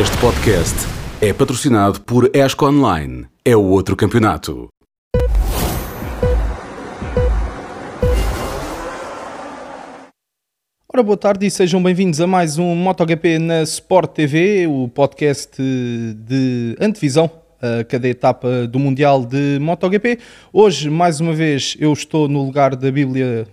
Este podcast é patrocinado por ESCO Online. É o outro campeonato. Ora, boa tarde e sejam bem-vindos a mais um MotoGP na Sport TV, o podcast de antevisão a cada etapa do Mundial de MotoGP. Hoje, mais uma vez, eu estou no lugar da Bíblia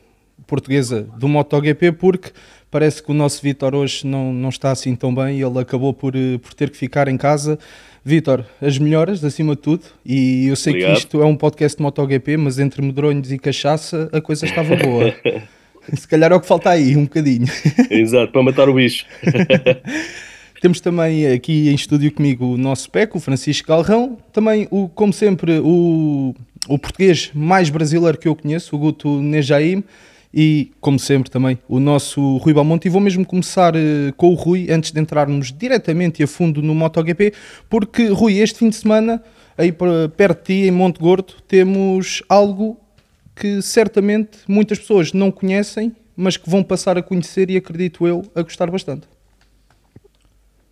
portuguesa do MotoGP porque parece que o nosso Vitor hoje não, não está assim tão bem e ele acabou por, eh, por ter que ficar em casa. Vitor, as melhoras acima de tudo, e eu sei Obrigado. que isto é um podcast de MotoGP, mas entre medronhos e cachaça a coisa estava boa. Se calhar é o que falta aí, um bocadinho. Exato, para matar o bicho. Temos também aqui em estúdio comigo o nosso PEC, o Francisco Galrão. Também, o, como sempre, o, o português mais brasileiro que eu conheço, o Guto Nejaim. E, como sempre, também o nosso Rui Balmonte. E vou mesmo começar uh, com o Rui, antes de entrarmos diretamente e a fundo no MotoGP, porque, Rui, este fim de semana, aí perto de ti, em Monte Gordo, temos algo que certamente muitas pessoas não conhecem, mas que vão passar a conhecer e, acredito eu, a gostar bastante.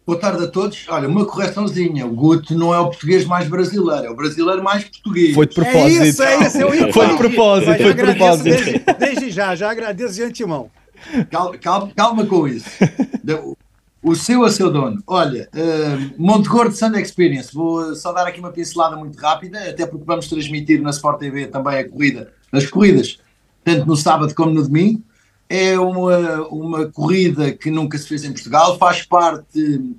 Boa tarde a todos. Olha, uma correçãozinha. O Guto não é o português mais brasileiro, é o brasileiro mais português. Foi de propósito. É isso, é isso. Eu ia foi de propósito, foi de propósito. Desde, desde, já, já agradeço de antemão. Calma, calma, calma com isso. O seu a seu dono. Olha, uh, Monte Gordo Sun Experience. Vou só dar aqui uma pincelada muito rápida, até porque vamos transmitir na Sport TV também a corrida, as corridas, tanto no sábado como no domingo é uma, uma corrida que nunca se fez em Portugal, faz parte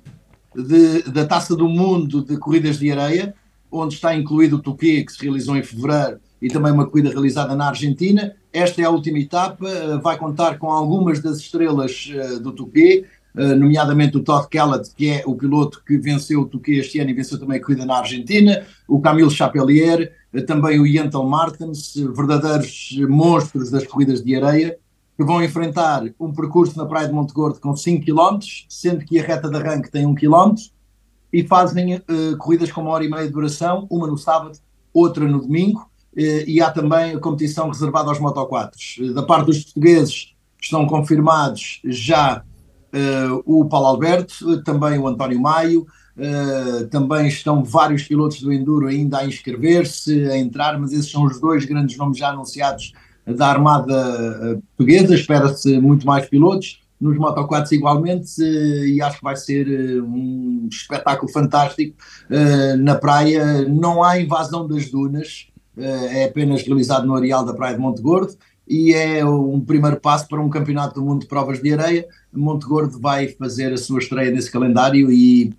de, da Taça do Mundo de Corridas de Areia, onde está incluído o Tuquê, que se realizou em fevereiro, e também uma corrida realizada na Argentina. Esta é a última etapa, eh, vai contar com algumas das estrelas eh, do Tuquê, eh, nomeadamente o Todd Kellett, que é o piloto que venceu o Tuquê este ano e venceu também a corrida na Argentina, o Camilo Chapelier, também o Yentel Martens, verdadeiros monstros das corridas de areia, que vão enfrentar um percurso na Praia de Monte Gordo com 5 km, sendo que a reta de arranque tem 1 km, e fazem uh, corridas com uma hora e meia de duração, uma no sábado, outra no domingo, uh, e há também a competição reservada aos Moto 4. Uh, da parte dos portugueses estão confirmados já o Paulo Alberto, também o António Maio, também estão vários pilotos do Enduro ainda a inscrever-se, a entrar, mas esses são os dois grandes nomes já anunciados da Armada eh, Portuguesa, espera-se muito mais pilotos, nos Moto4 igualmente, eh, e acho que vai ser eh, um espetáculo fantástico na praia. Não há invasão das dunas, é apenas realizado no areal da Praia de Monte Gordo e é um primeiro passo para um campeonato do mundo de provas de areia. Monte Gordo vai fazer a sua estreia nesse calendário e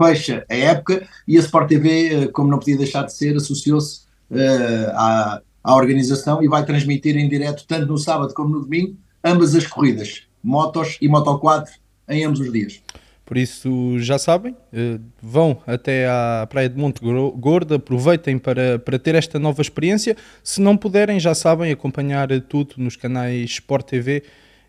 fecha a época e a Sport TV, como não podia deixar de ser, associou-se uh, à à organização e vai transmitir em direto, tanto no sábado como no domingo, ambas as corridas, motos e Moto 4, em ambos os dias. Por isso, já sabem, eh, vão até à Praia de Monte Gordo, aproveitem para, para ter esta nova experiência. Se não puderem, já sabem, acompanhar tudo nos canais Sport TV.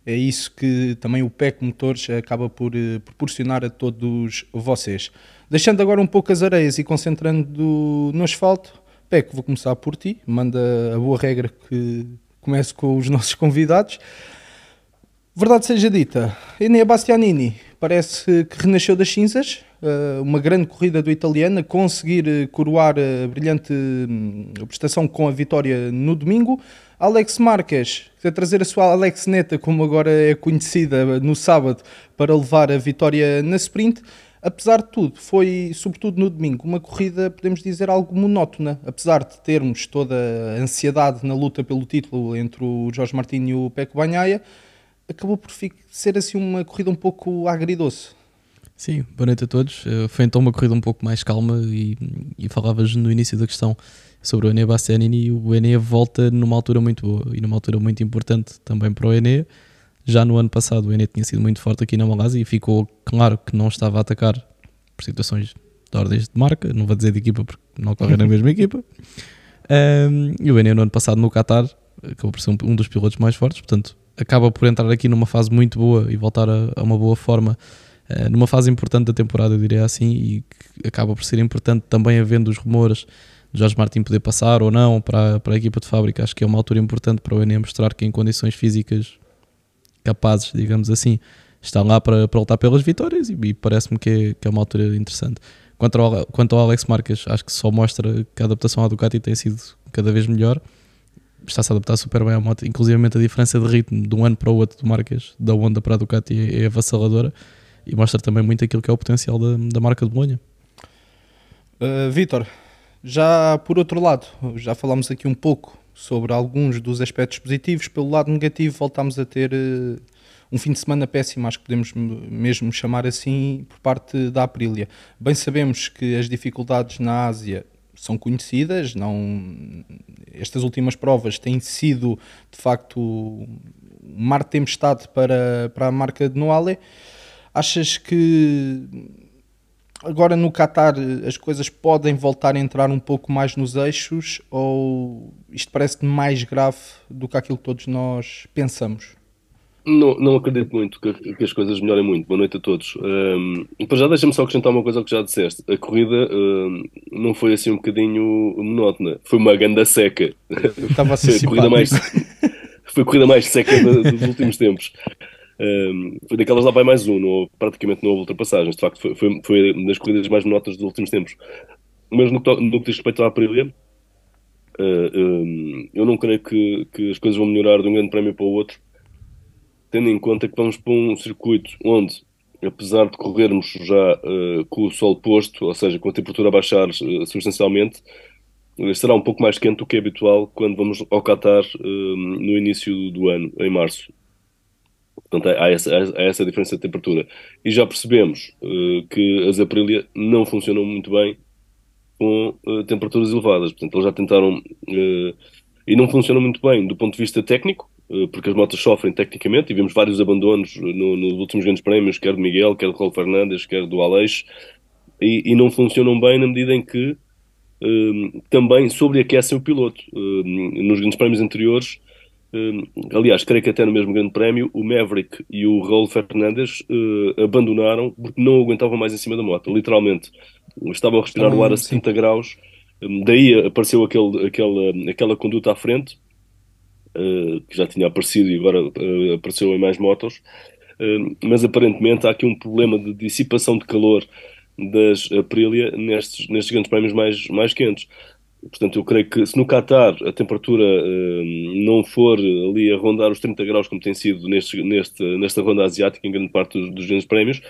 É isso que também o PEC Motores acaba por eh, proporcionar a todos vocês. Deixando agora um pouco as areias e concentrando no asfalto, Peco, vou começar por ti. Manda a boa regra que comece com os nossos convidados. Verdade seja dita, Enea Bastianini parece que renasceu das cinzas. Eh, uma grande corrida do italiano, conseguir eh, coroar a brilhante hum, prestação com a vitória no domingo. Alex Marques, a trazer a sua Alex Neta, como agora é conhecida, no sábado, para levar a vitória na sprint apesar de tudo, foi, sobretudo no domingo, uma corrida, podemos dizer, algo monótona. Apesar de termos toda a ansiedade na luta pelo título entre o Jorge Martins e o Peco Banhaia, acabou por ser assim uma corrida um pouco agridoce. Sim, boa noite a todos. Eh, foi então uma corrida um pouco mais calma e, e falavas no início da questão sobre o Enea Bastianini e o Enea volta numa altura muito boa e numa altura muito importante também para o Enea já no ano passado o Ené tinha sido muito forte aqui na Malásia e ficou claro que não estava a atacar por situações de ordens de marca, não vou dizer de equipa porque não ocorre na mesma equipa. Um, e o Ené no ano passado no Qatar acabou por ser um, um, dos pilotos mais fortes, portanto acaba por entrar aqui numa fase muito boa e voltar a, a uma boa forma uh, numa fase importante da temporada, eu diria assim, e que acaba por ser importante também havendo os rumores de Jorge Martin poder passar ou não para, para a equipa de fábrica. Acho que é uma altura importante para o Ené mostrar que em condições físicas capazes, digamos assim, está lá para, para lutar pelas vitórias e, e parece-me que é, que é uma altura interessante. Quanto ao, quanto ao Alex Marques, acho que só mostra que a adaptação à Ducati tem sido cada vez melhor. Está-se a adaptar super bem à moto, inclusive a diferença de ritmo de um ano para o outro do Marques, da Honda para a Ducati, é, é avassaladora e mostra também muito aquilo que é o potencial da, da marca de Bolonha. Uh, Vitor, já por outro lado, já falámos aqui um pouco sobre alguns dos aspectos positivos. Pelo lado negativo, voltámos a ter uh, um fim de semana péssimo, acho que podemos mesmo chamar assim, por parte da Aprilia. Bem sabemos que as dificuldades na Ásia são conhecidas, não estas últimas provas têm sido de facto um mar de tempestade para, para a marca de Noale. Achas que agora no Qatar as coisas podem voltar a entrar um pouco mais nos eixos ou isto parece mais grave do que aquilo que todos nós pensamos? Não, não acredito muito que, que, as coisas melhorem muito. Boa noite a todos. Um, para já deixa-me só acrescentar uma coisa ao que já disseste. A corrida um, não foi assim um bocadinho monótona. Foi uma ganda seca. Estava a ser a corrida mais, Foi a corrida mais seca dos últimos tempos. Foi daquelas lá vai mais um, não, praticamente não houve ultrapassagens. De facto, foi, foi, foi das corridas mais monótonas dos últimos tempos. Mas no, no que diz respeito à Aprilia, uh, um, eu não creio que, que as coisas vão melhorar de um grande prémio para o outro tendo em conta que vamos para um circuito onde, apesar de corrermos já uh, com o sol posto, ou seja, com a temperatura a baixar uh, substancialmente, será um pouco mais quente do que é habitual quando vamos ao Qatar no início do ano, em março. Portanto, há essa, há essa diferença de temperatura. E já percebemos que as Aprilia não funcionam muito bem com temperaturas elevadas. Portanto, eles já tentaram e não funcionam muito bem do ponto de vista técnico, porque as motas sofrem tecnicamente e vimos vários abandonos no, nos últimos grandes prémios, quer do Miguel, quer do Raul Fernandes, quer do Aleix, e, e, não funcionam bem na medida em que um, também sobreaquecem o piloto. Nos grandes prémios anteriores, aliás, creio que até no mesmo grande prémio, o Maverick e o Raul Fernandes uh, abandonaram porque não aguentavam mais em cima da moto, literalmente. Estavam a respirar o ar a 70 graus, daí apareceu aquele, aquele, aquela conduta à frente, uh, que já tinha aparecido e agora uh, apareceu em mais motos, uh, mas aparentemente há aqui um problema de dissipação de calor das Aprilia nestes, nestes grandes prémios mais, mais quentes. Portanto, eu creio que se no Qatar a temperatura não for ali a rondar os 30 graus, como tem sido neste, neste, nesta ronda asiática, em grande parte dos, dos grandes prémios,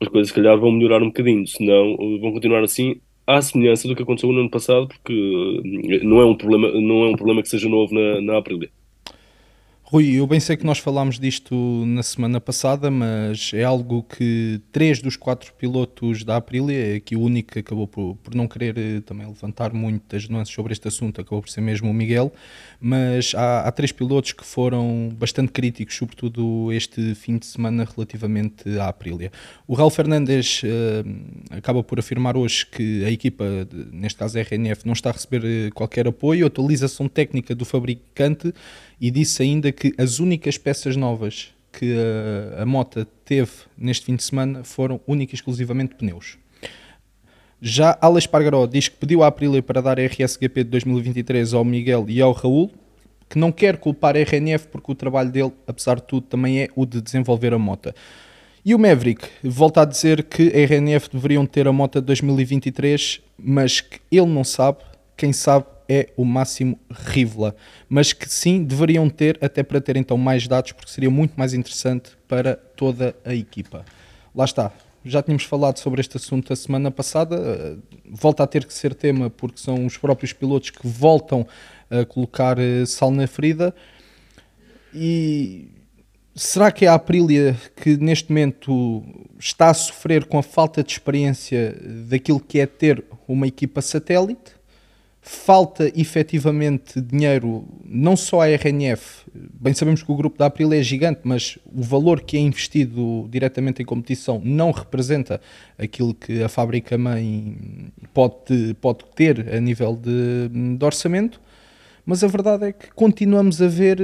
as coisas se calhar vão melhorar um bocadinho, senão vão continuar assim à semelhança do que aconteceu no ano passado, porque eh, não é um problema, não é um problema que seja novo na, na Aprilia. Rui, eu bem sei que nós falámos disto na semana passada, mas é algo que três dos quatro pilotos da Aprilia, é que o único que acabou por, por não querer eh, também levantar muitas nuances sobre este assunto, acabou por ser mesmo o Miguel, mas há, há três pilotos que foram bastante críticos, sobretudo este fim de semana relativamente à Aprilia. O Raul Fernandes uh, acaba por afirmar hoje que a equipa, neste caso a RNF, não está a receber eh, qualquer apoio, atualização técnica do fabricante e disse ainda que as únicas peças novas que a, a Mota teve neste fim de semana foram única e exclusivamente pneus. Já Alex Pargaró diz que pediu à Aprilia para dar a RSGP de 2023 ao Miguel e ao Raul, que não quer culpar a RNF porque o trabalho dele, apesar de tudo, também é o de desenvolver a moto. E o Maverick volta a dizer que a RNF deveriam ter a moto de 2023, mas que ele não sabe, quem sabe é o Máximo Rivola, mas que sim deveriam ter, até para ter então mais dados, porque seria muito mais interessante para toda a equipa. Lá está, já tínhamos falado sobre este assunto a semana passada, eh, volta a ter que ser tema porque são os próprios pilotos que voltam a colocar eh, sal na ferida. E será que é a Aprilia que neste momento está a sofrer com a falta de experiência daquilo que é ter uma equipa satélite? Falta efetivamente dinheiro, não só à RNF, bem sabemos que o grupo da Aprilia é gigante, mas o valor que é investido diretamente em competição não representa aquilo que a fábrica-mãe pode, pode ter a nível de, de orçamento. Mas a verdade é que continuamos a ver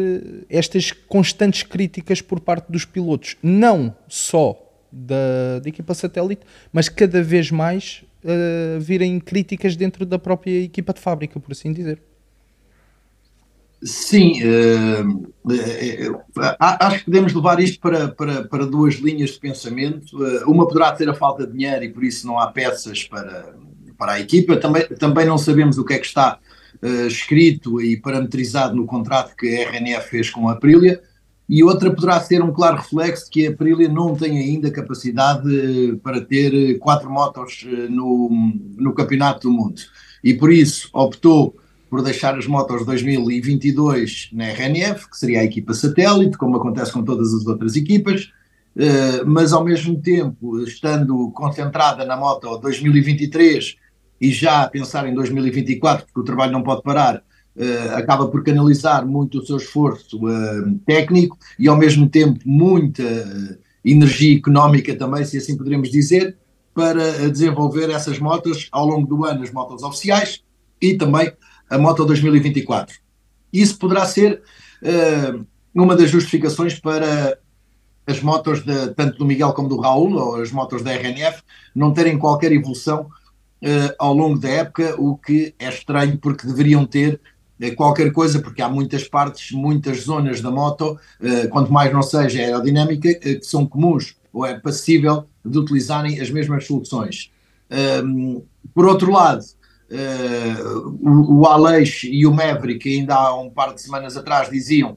estas constantes críticas por parte dos pilotos, não só da, da equipa satélite, mas cada vez mais uh, virem críticas dentro da própria equipa de fábrica, por assim dizer. Sim, uh, uh, acho que podemos levar isto para, para, para duas linhas de pensamento. Uh, uma poderá ter a falta de dinheiro e por isso não há peças para, para a equipa. Também, também não sabemos o que é que está escrito e parametrizado no contrato que a RNF fez com a Aprilia. E outra poderá ser um claro reflexo de que a Aprilia não tem ainda capacidade para ter quatro motos no, no Campeonato do Mundo. E por isso optou por deixar as motos 2022 na RNF, que seria a equipa satélite, como acontece com todas as outras equipas, eh, mas ao mesmo tempo, estando concentrada na moto 2023 e já a pensar em 2024, porque o trabalho não pode parar, eh, acaba por canalizar muito o seu esforço eh, técnico e ao mesmo tempo muita energia económica também, se assim poderemos dizer, para desenvolver essas motos ao longo do ano, as motos oficiais e também a Moto 2024. Isso poderá ser uh, uma das justificações para as motos de, tanto do Miguel como do Raul, ou as motos da RNF, não terem qualquer evolução uh, ao longo da época, o que é estranho porque deveriam ter uh, qualquer coisa, porque há muitas partes, muitas zonas da moto, quanto mais não seja aerodinâmica, que são comuns ou é passível de utilizarem as mesmas soluções. Um, por outro lado, Uh, o, Aleix e o Maverick, ainda há um par de semanas atrás, diziam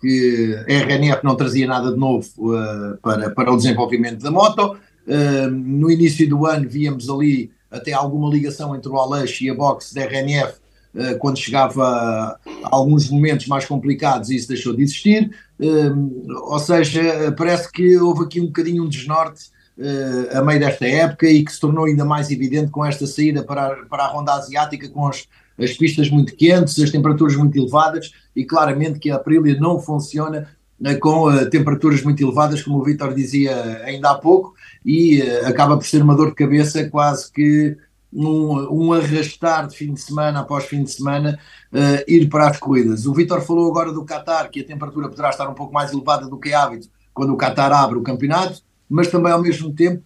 que a RNF não trazia nada de novo para, para o desenvolvimento da moto. no início do ano, víamos ali até alguma ligação entre o Aleix e a box da RNF. Quando chegava a alguns momentos mais complicados, isso deixou de existir. ou seja, parece que houve aqui um bocadinho um desnorte uh, a meio desta época e que se tornou ainda mais evidente com esta saída para a, para a ronda asiática, com as, as pistas muito quentes, as temperaturas muito elevadas e claramente que a Aprilia não funciona uh, com temperaturas muito elevadas, como o Vitor dizia ainda há pouco, e acaba por ser uma dor de cabeça quase que um, um, arrastar de fim de semana após fim de semana uh, ir para as corridas. O Vitor falou agora do Qatar, que a temperatura poderá estar um pouco mais elevada do que é hábito quando o Qatar abre o campeonato mas também ao mesmo tempo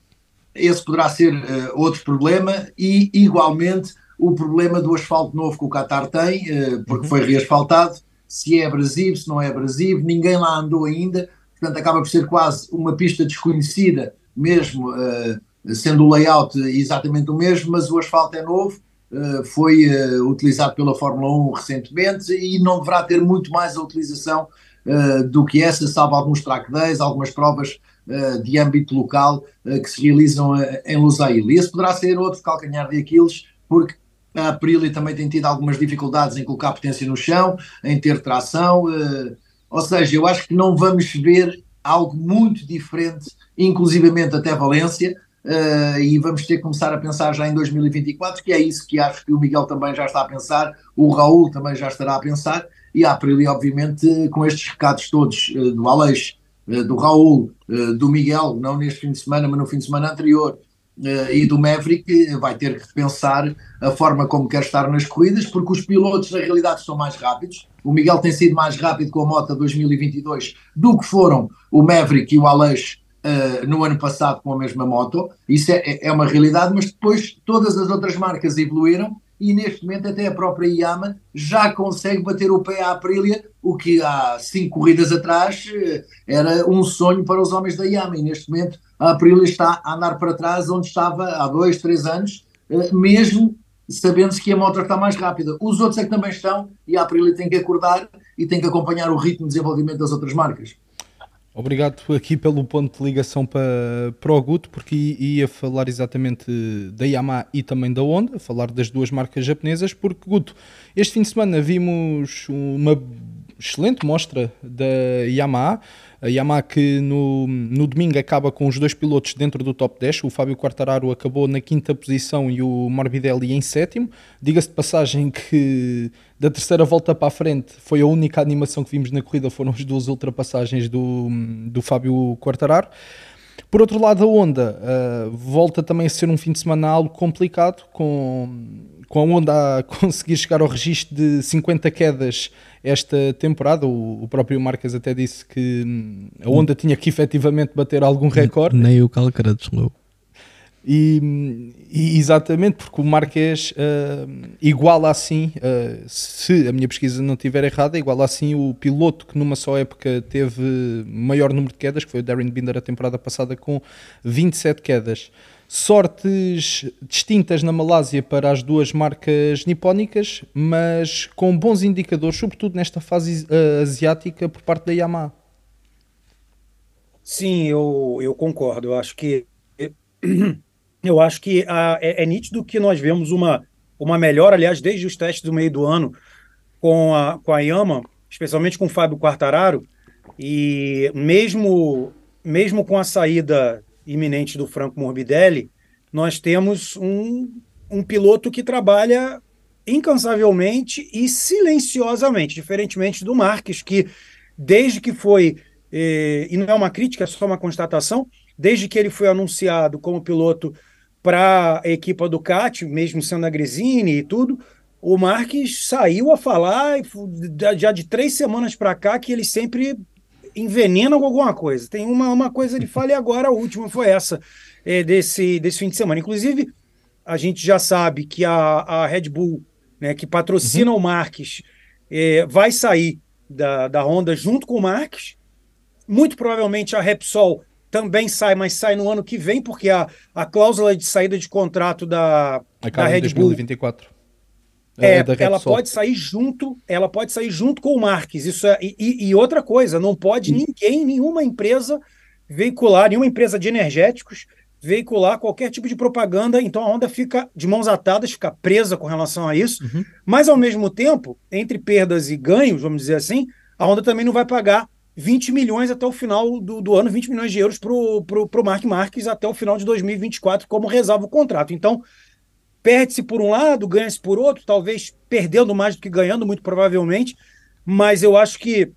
esse poderá ser uh, outro problema e igualmente o problema do asfalto novo que o Qatar tem, uh, porque foi reasfaltado, se é abrasivo, se não é abrasivo, ninguém lá andou ainda, portanto acaba por ser quase uma pista desconhecida, mesmo uh, sendo o layout exatamente o mesmo, mas o asfalto é novo, foi utilizado pela Fórmula 1 recentemente e não deverá ter muito mais a utilização do que essa, salvo alguns track days, algumas provas de âmbito local que se realizam em Lusail. E esse poderá ser outro calcanhar de Aquiles, porque a Aprilia também tem tido algumas dificuldades em colocar potência no chão, em ter tração, ou seja, eu acho que não vamos ver algo muito diferente, inclusivamente até Valência, Uh, e vamos ter que começar a pensar já em 2024, que é isso que acho que o Miguel também já está a pensar, o Raul também já estará a pensar, e a Aprilia, obviamente, com estes recados todos uh, do Aleixo, uh, do Raul, do Miguel, não neste fim de semana, mas no fim de semana anterior, e do Maverick, vai ter que repensar a forma como quer estar nas corridas, porque os pilotos na realidade são mais rápidos. O Miguel tem sido mais rápido com a moto 2022 do que foram o Maverick e o Aleix uh, no ano passado com a mesma moto. Isso é, é uma realidade, mas depois todas as outras marcas evoluíram e neste momento até a própria Yama já consegue bater o pé à Aprilia, o que há cinco corridas atrás eh, era um sonho para os homens da Yama e neste momento a Aprilia está a andar para trás onde estava há dois, três anos, eh, mesmo sabendo-se que a moto está mais rápida. Os outros é que também estão e a Aprilia tem que acordar e tem que acompanhar o ritmo de desenvolvimento das outras marcas. Obrigado aqui pelo ponto de ligação para, para o Guto, porque ia falar exatamente da Yamaha e também da Honda, falar das duas marcas japonesas, porque Guto, este fim de semana vimos uma excelente mostra da Yamaha, a Yamaha que no, no domingo acaba com os dois pilotos dentro do top 10. O Fábio Quartararo acabou na quinta posição e o Morbidelli em sétimo. Diga-se de passagem que da terceira volta para a frente foi a única animação que vimos na corrida, foram as duas ultrapassagens do, do Fábio Quartararo. Por outro lado, a Honda uh, volta também a ser um fim de semana algo complicado, com, com a Honda a conseguir chegar ao registro de 50 quedas esta temporada. O, o próprio Marques até disse que hum, a Honda tinha que efetivamente bater algum recorde. Nem o Calcarados chegou. E, e exatamente porque o Marques uh, iguala assim, uh, se a minha pesquisa não estiver errada, iguala assim o piloto que numa só época teve maior número de quedas, que foi o Darren Binder a temporada passada com 27 quedas. Sortes distintas na Malásia para as duas marcas nipónicas, mas com bons indicadores, sobretudo nesta fase uh, asiática, por parte da Yamaha. Sim, eu, eu concordo. Eu acho que eu acho que a, é, é, nítido que nós vemos uma, uma melhora, aliás, desde os testes do meio do ano com a, com a Yama, especialmente com o Fábio Quartararo, e mesmo, mesmo com a saída iminente do Franco Morbidelli, nós temos um, um piloto que trabalha incansavelmente e silenciosamente, diferentemente do Marques, que desde que foi, eh, e não é uma crítica, é só uma constatação, desde que ele foi anunciado como piloto para a equipa Ducati, mesmo sendo a Gresini e tudo, o Marques saiu a falar já de três semanas para cá que ele sempre envenena com alguma coisa. Tem uma, uma coisa de fala e agora a última foi essa é, desse, desse fim de semana. Inclusive, a gente já sabe que a, a Red Bull, né, que patrocina uhum. o Marques, é, vai sair da, da Honda junto com o Marques. Muito provavelmente a Repsol também sai, mas sai no ano que vem, porque a, a cláusula de saída de contrato da, da Red 2024. Bull. É, é ela pode sair junto, ela pode sair junto com o Marques. Isso é, e, e outra coisa, não pode ninguém, nenhuma empresa veicular, nenhuma empresa de energéticos veicular qualquer tipo de propaganda, então a Honda fica de mãos atadas, fica presa com relação a isso. Uhum. Mas ao mesmo tempo, entre perdas e ganhos, vamos dizer assim, a Honda também não vai pagar 20 milhões até o final do, do ano, 20 milhões de euros para o Mark Marques até o final de 2024, como rezava o contrato. Então, perde-se por um lado, ganha-se por outro, talvez perdendo mais do que ganhando, muito provavelmente, mas eu acho que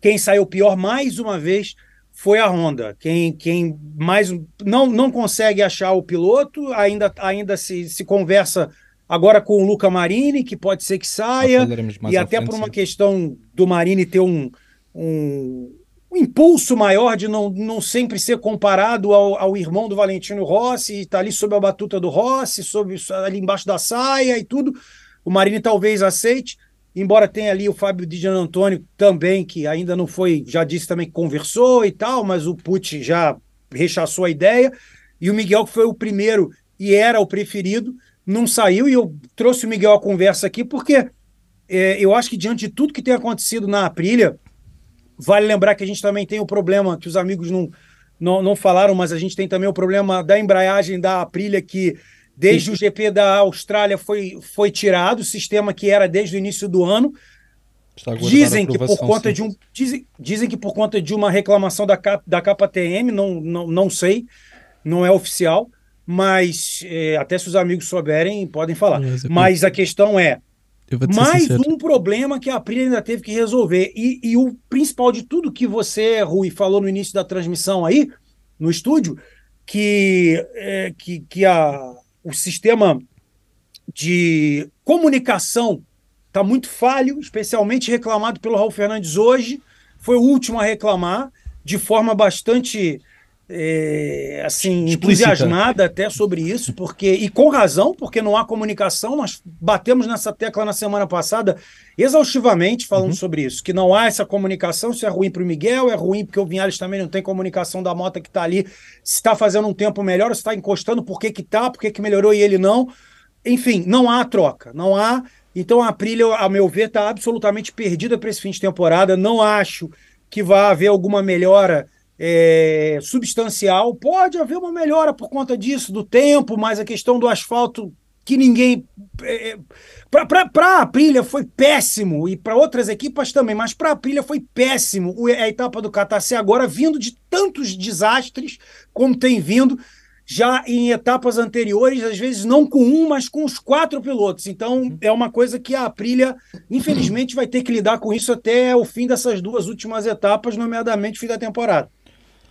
quem saiu pior mais uma vez foi a Honda. Quem, quem mais não, não consegue achar o piloto, ainda, ainda se, se conversa agora com o Luca Marini, que pode ser que saia, e até frente, por uma sim. questão do Marini ter um um, um, impulso maior de não, não sempre ser comparado ao, ao irmão do Valentino Rossi, está ali sob a batuta do Rossi, sob, ali embaixo da saia e tudo. O Marini talvez aceite, embora tenha ali o Fábio Di Antônio também, que ainda não foi, já disse também que conversou e tal, mas o Pucci já rechaçou a ideia, e o Miguel, que foi o primeiro e era o preferido, não saiu, e eu trouxe o Miguel à conversa aqui, porque é, eu acho que diante de tudo que tem acontecido na Aprilia, Vale lembrar que a gente também tem o problema que os amigos não, não, não falaram, mas a gente tem também o problema da embreagem da Aprilia, que desde o GP da Austrália foi, foi tirado, o sistema que era desde o início do ano. Dizem que por conta sim. de um dizem, dizem que por conta de uma reclamação da, da KTM, não, não, não sei, não é oficial, mas é, até se os amigos souberem, podem falar. Mas a questão é, mais um problema que a Aprilia ainda teve que resolver. E, e, o principal de tudo que você, Rui, falou no início da transmissão aí, no estúdio, que, é, que, que a, o sistema de comunicação está muito falho, especialmente reclamado pelo Raul Fernandes hoje. Foi o último a reclamar, de forma bastante é, assim, Explícita. entusiasmada até sobre isso, porque e com razão, porque não há comunicação. Nós batemos nessa tecla na semana passada exaustivamente falando uhum. sobre isso, que não há essa comunicação. Isso é ruim para o Miguel, é ruim porque o Vinhares também não tem comunicação da moto que está ali. Se está fazendo um tempo melhor, se está encostando, por que que tá, por que que melhorou e ele não. Enfim, não há troca, não há. Então a Aprilia, a meu ver, está absolutamente perdida para esse fim de temporada. Não acho que vá haver alguma melhora é, substancial. Pode haver uma melhora por conta disso, do tempo, mas a questão do asfalto que ninguém. É, é para a Aprilia foi péssimo, e para outras equipas também, mas para a Aprilia foi péssimo a etapa do Catarse agora, vindo de tantos desastres como tem vindo já em etapas anteriores, às vezes não com um, mas com os quatro pilotos. Então é uma coisa que a Aprilia, infelizmente, vai ter que lidar com isso até o fim dessas duas últimas etapas, nomeadamente o fim da temporada.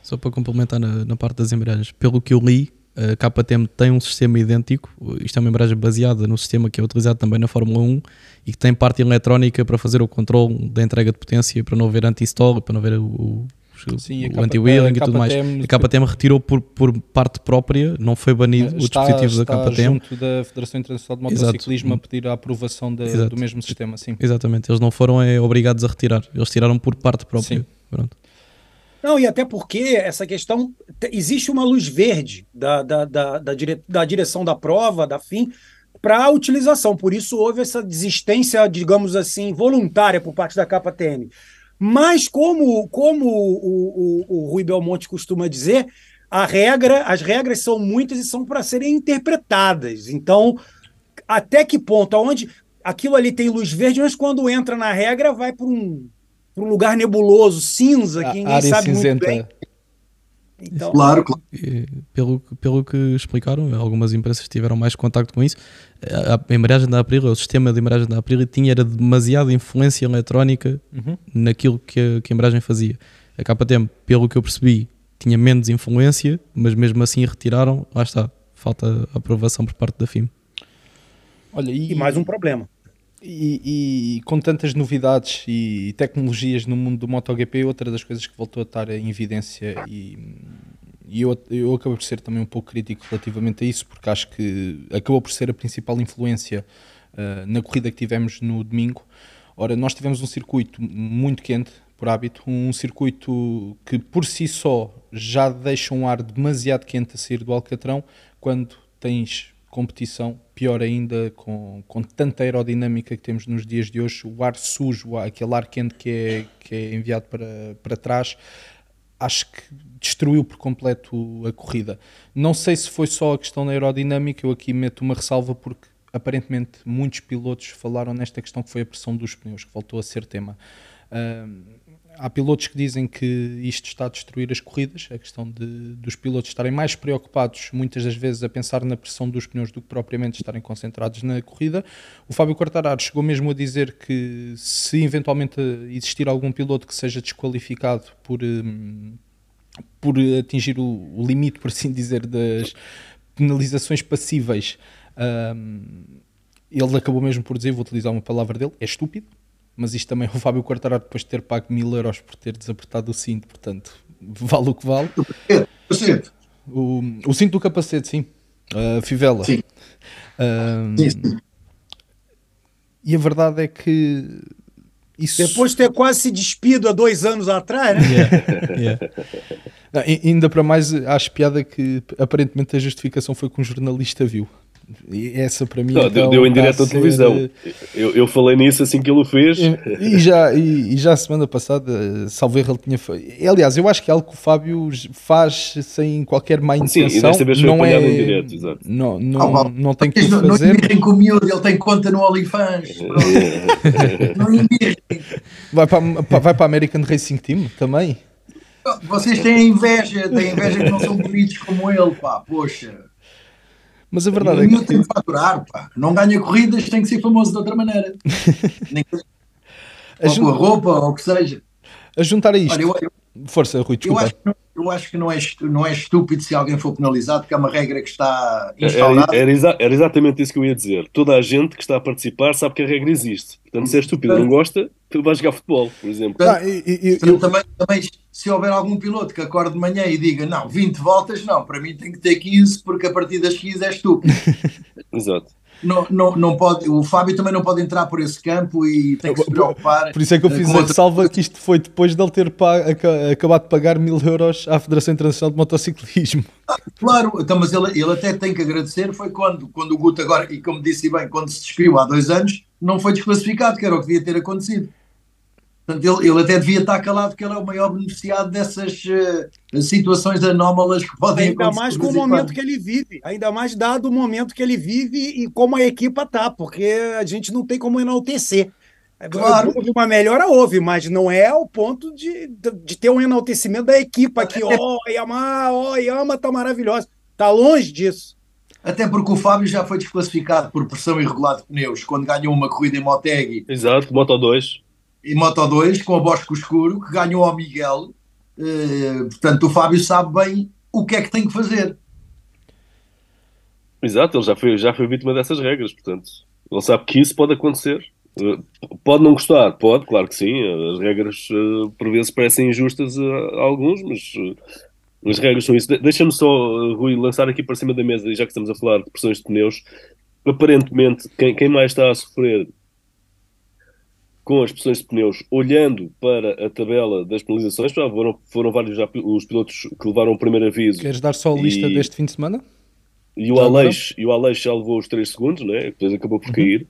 Só para complementar na, na parte das embreagens, pelo que eu li, a KTM tem um sistema idêntico, isto é uma embragem baseada no sistema que é utilizado também na Fórmula 1 e que tem parte eletrónica para fazer o controle da entrega de potência, para não haver anti-stall, para não haver o, Sim, o anti-wheeling e tudo mais. A KTM retirou por, por parte própria, não foi banido está, o dispositivo está da KTM. junto da Federação Internacional de Motociclismo Exato. a pedir a aprovação do mesmo sistema, sim. Exatamente, eles não foram é, obrigados a retirar, eles tiraram por parte própria. Sim. Pronto. Não, e até porque essa questão. Existe uma luz verde da, da, da, da, dire, da direção da prova, da FIM, para a utilização. Por isso houve essa desistência, digamos assim, voluntária por parte da KTM. Mas, como, como o, o, o Rui Belmonte costuma dizer, a regra, as regras são muitas e são para serem interpretadas. Então, até que ponto? Aonde aquilo ali tem luz verde, mas quando entra na regra, vai para um para um lugar nebuloso, cinza, que ninguém área sabe cinzenta. muito bem. Então, claro, claro. Pelo, pelo que explicaram, algumas empresas tiveram mais contacto com isso. A, a embreagem da Aprilia, o sistema de embreagem da Aprilia tinha era demasiada influência eletrónica uhum. naquilo que a, que a embreagem fazia. A KTM, pelo que eu percebi, tinha menos influência, mas mesmo assim retiraram. Lá está, falta aprovação por parte da FIM. Olha, e, e mais um problema. E, e, com tantas novidades e tecnologias no mundo do MotoGP, outra das coisas que voltou a estar em evidência e, e eu, eu acabo por ser também um pouco crítico relativamente a isso, porque acho que acabou por ser a principal influência uh, na corrida que tivemos no domingo. Ora, nós tivemos um circuito muito quente, por hábito, um circuito que por si só já deixa um ar demasiado quente a sair do Alcatrão, quando tens competição, pior ainda com, com tanta aerodinâmica que temos nos dias de hoje, o ar sujo, aquele ar quente que é, que é enviado para, para trás, acho que destruiu por completo a corrida. Não sei se foi só a questão da aerodinâmica, eu aqui meto uma ressalva porque aparentemente muitos pilotos falaram nesta questão que foi a pressão dos pneus, que voltou a ser tema. Uh, há pilotos que dizem que isto está a destruir as corridas, a questão de, dos pilotos estarem mais preocupados, muitas das vezes, a pensar na pressão dos pneus do que propriamente estarem concentrados na corrida. O Fábio Quartararo chegou mesmo a dizer que se eventualmente existir algum piloto que seja desqualificado por, um, por atingir o, o, limite, por assim dizer, das penalizações passíveis, um, ele acabou mesmo por dizer, vou utilizar uma palavra dele, é estúpido mas isto também o Fábio Quartararo depois de ter pago mil euros por ter desapertado o cinto, portanto, vale o que vale. O, o cinto do capacete, sim. Uh, fivela. Sim. Uh, sim, sim. E a verdade é que isso... Depois de ter quase se despido há dois anos atrás, né? Yeah, yeah. Não, ainda para mais, acho piada que aparentemente a justificação foi que um jornalista viu. E essa para mim. Não, então, deu em direto à televisão. Eu, eu falei nisso assim que ele o fez. E, e já, e, e, já a semana passada, salvo erro, ele tinha feito. Aliás, eu acho que é algo que o Fábio faz sem qualquer má intenção. Sim, e desta vez foi não é, em direto, exato. Não, não, oh, não tem que não, fazer. Não embirrem com o miúdo, ele tem conta no OnlyFans. não embirrem. Vai para, vai para a American Racing Team também? Vocês têm inveja, têm inveja que não são bonitos como ele, pá, poxa. Mas a verdade é que. tem que faturar, pá. Não ganha corridas, tem que ser famoso de outra maneira. Nem ou jun... com a roupa, ou o que seja. A juntar a isto. Olha, eu, eu, Força, Rui, desculpa. Eu acho, que não, eu acho que não é, não é estúpido se alguém for penalizado, porque é uma regra que está instaurada. Era, era, exa era, exatamente isso que eu ia dizer. Toda a gente que está a participar sabe que a regra existe. Portanto, se é estúpido não gosta, tu vais jogar futebol, por exemplo. Portanto, ah, e, e, eu... também, também, se houver algum piloto que acorde de manhã e diga não, 20 voltas, não, para mim tem que ter 15, porque a partir das 15 é estúpido. Exato não, não, não pode, o Fábio também não pode entrar por esse campo e tem que se preocupar. Por isso é que eu fiz a ressalva que isto foi depois de ele ter acabado de pagar mil euros à Federação Internacional de Motociclismo. Ah, claro, então, mas ele, ele até tem que agradecer. Foi quando, quando o Guto, agora, e como disse bem, quando se despiu há dois anos, não foi desclassificado, que era o que devia ter acontecido. Portanto, ele, ele até devia estar calado, porque ele é o maior beneficiado dessas uh, situações anómalas que podem ainda acontecer. Ainda mais com o momento que ele vive, ainda mais dado o momento que ele vive e como a equipa está, porque a gente não tem como enaltecer. É, claro. Houve uma melhora, houve, mas não é ao ponto de, de, de ter um enaltecimento da equipa que, ó, oh, Yamaha, ó, oh, Yama tá maravilhosa. Tá longe disso. Até porque o Fábio já foi desclassificado por pressão irregular de pneus quando ganhou uma corrida em Motegi. Exato, Moto 2 em Moto 2 com a Bosco Escuro, que ganhou ao Miguel. Uh, portanto, o Fábio sabe bem o que é que tem que fazer. Exato, ele já foi, já foi vítima dessas regras, portanto, ele sabe que isso pode acontecer Uh, pode não gostar, pode, claro que sim. As regras uh, por vezes parecem injustas a, alguns, mas as regras são isso. De Deixa-me só, Rui, lançar aqui para cima da mesa, já que estamos a falar de pressões de pneus, aparentemente quem, quem mais está a sofrer com as pressões de pneus, olhando para a tabela das penalizações, já foram, foram vários já os pilotos que levaram o primeiro aviso. Queres dar só a lista e, deste fim de semana? E o, Aleix, e o Aleix já levou os 3 segundos, né? depois acabou por uhum. cair.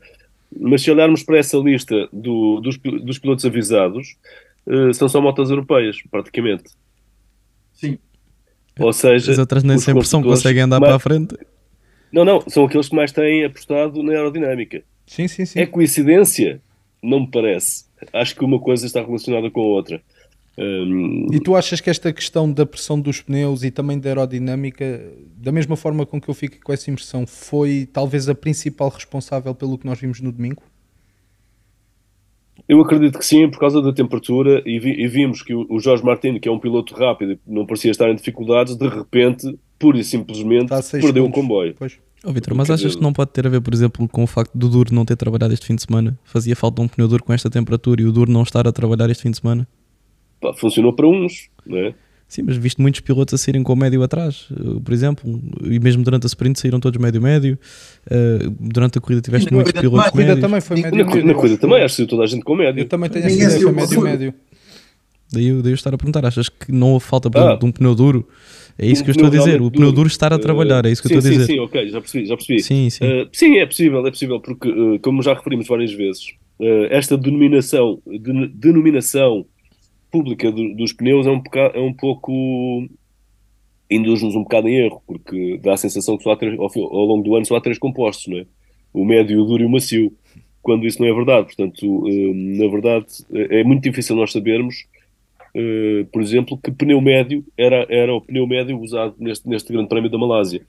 Mas se olharmos para essa lista do, dos, dos pilotos avisados, uh, são só motas europeias, praticamente. Sim. Ou seja, as outras nem sempre são, conseguem andar mais... para a frente. Não, não, são aqueles que mais têm apostado na aerodinâmica. Sim, sim, sim. É coincidência? Não me parece. Acho que uma coisa está relacionada com a outra. Um... E tu achas que esta questão da pressão dos pneus e também da aerodinâmica, da mesma forma com que eu fico com essa impressão, foi talvez a principal responsável pelo que nós vimos no domingo? Eu acredito que sim, por causa da temperatura, e, vi, e vimos que o, o Jorge Martins, que é um piloto rápido e não parecia estar em dificuldades, de repente, pura e simplesmente, perdeu o comboio. Pois. Oh, Vitor, mas achas que não pode ter a ver, por exemplo, com o facto do Duro não ter trabalhado este fim de semana? Fazia falta um pneu duro com esta temperatura e o Duro não estar a trabalhar este fim de semana? Pá, funcionou para uns, não é? Sim, mas viste muitos pilotos a saírem com o médio atrás, eh, por exemplo, e mesmo durante a sprint saíram todos médio-médio. Uh, durante a corrida tiveste muitos pilotos. Na corrida também foi médio-médio. Na, corrida também, acho que saiu toda a gente com médio. Eu também tenho essa ideia, foi médio-médio. Daí eu, daí eu estar a perguntar, achas que não houve falta ah, de um pneu duro? É isso que eu estou a dizer, o pneu duro estar a trabalhar, é isso que sim, eu estou a dizer. Sim, sim, ok, já percebi, já percebi. Sim, sim. Uh, sim, é possível, é possível, porque, uh, como já referimos várias vezes, uh, esta denominação, de, denominação pública do, dos pneus é um, é um pouco induz-nos um bocado em erro, porque dá a sensação que só há três, ao, ao, longo do ano só há três compostos, não é? o médio, o duro e o macio, quando isso não é verdade. Portanto, na verdade, é muito difícil nós sabermos uh, por exemplo, que pneu médio era, era o pneu médio usado neste, neste Grande Prémio da Malásia.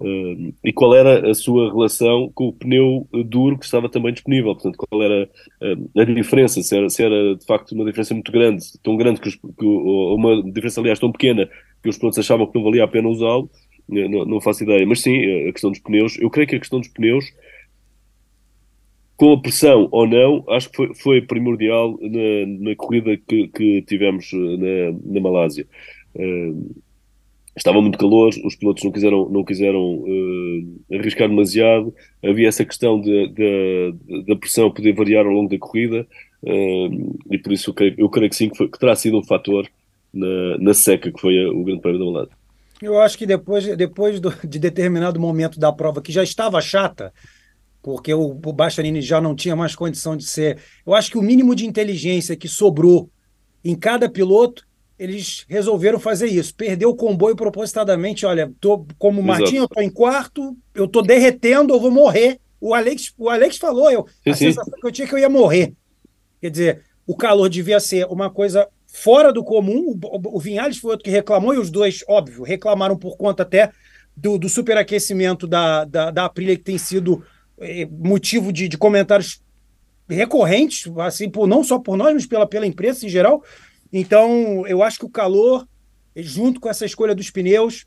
Uh, e qual era a sua relação com o pneu duro que estava também disponível, portanto, qual era uh, a diferença, se era, se era de facto uma diferença muito grande, tão grande que, os, que ou uma diferença aliás tão pequena que os pilotos achavam que não valia a pena usá-lo, não, não faço ideia, mas sim, a questão dos pneus, eu creio que a questão dos pneus com a pressão ou não, acho que foi, foi primordial na, na corrida que, que tivemos eh, na, na Malásia. Uh, estava muito calor, os pilotos não quiseram, não quiseram uh, arriscar demasiado, havia essa questão da pressão poder variar ao longo da corrida, uh, e por isso eu creio, eu creio que sim, que, foi, que, terá sido um fator na, na seca que foi o Grande Prémio da Malásia. Eu acho que depois, depois do, de determinado momento da prova, que já estava chata, porque o, o Bastianini já não tinha mais condição de ser. Eu acho que o mínimo de inteligência que sobrou em cada piloto, eles resolveram fazer isso. Perdeu o comboio propositadamente. Olha, tô, como o Martinho, eu tô em quarto, eu tô derretendo, eu vou morrer. O Alex, o Alex falou, eu, sim, a sim. sensação que eu tinha é que eu ia morrer. Quer dizer, o calor devia ser uma coisa fora do comum. O, o Vinhales foi outro que reclamou, e os dois, óbvio, reclamaram por conta até do, do superaquecimento da, da, da Aprilia, que tem sido motivo de, de, comentários recorrentes, assim, por, não só por nós, mas pela, pela imprensa em geral. Então, eu acho que o calor, junto com essa escolha dos pneus,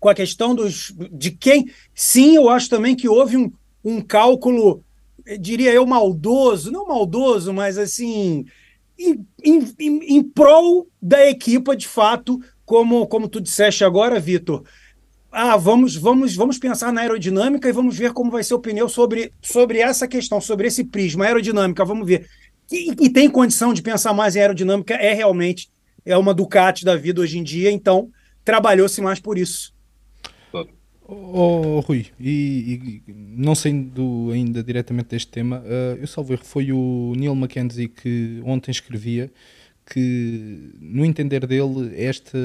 com a questão dos, de quem. Sim, eu acho também que houve um, um cálculo, diria eu, maldoso, não maldoso, mas assim, em, em, em, em prol da equipa, de fato, como, como tu disseste agora, Vitor ah, vamos, vamos, vamos pensar na aerodinâmica e vamos ver como vai ser o pneu sobre, sobre essa questão, sobre esse prisma, aerodinâmica, vamos ver. E, e tem condição de pensar mais em aerodinâmica, é realmente é uma Ducati da vida hoje em dia, então trabalhou-se mais por isso. Oh, Rui, e, e, não sendo ainda diretamente deste tema, uh, eu salvo erro, foi o Neil Mackenzie que ontem escrevia que, no entender dele, esta,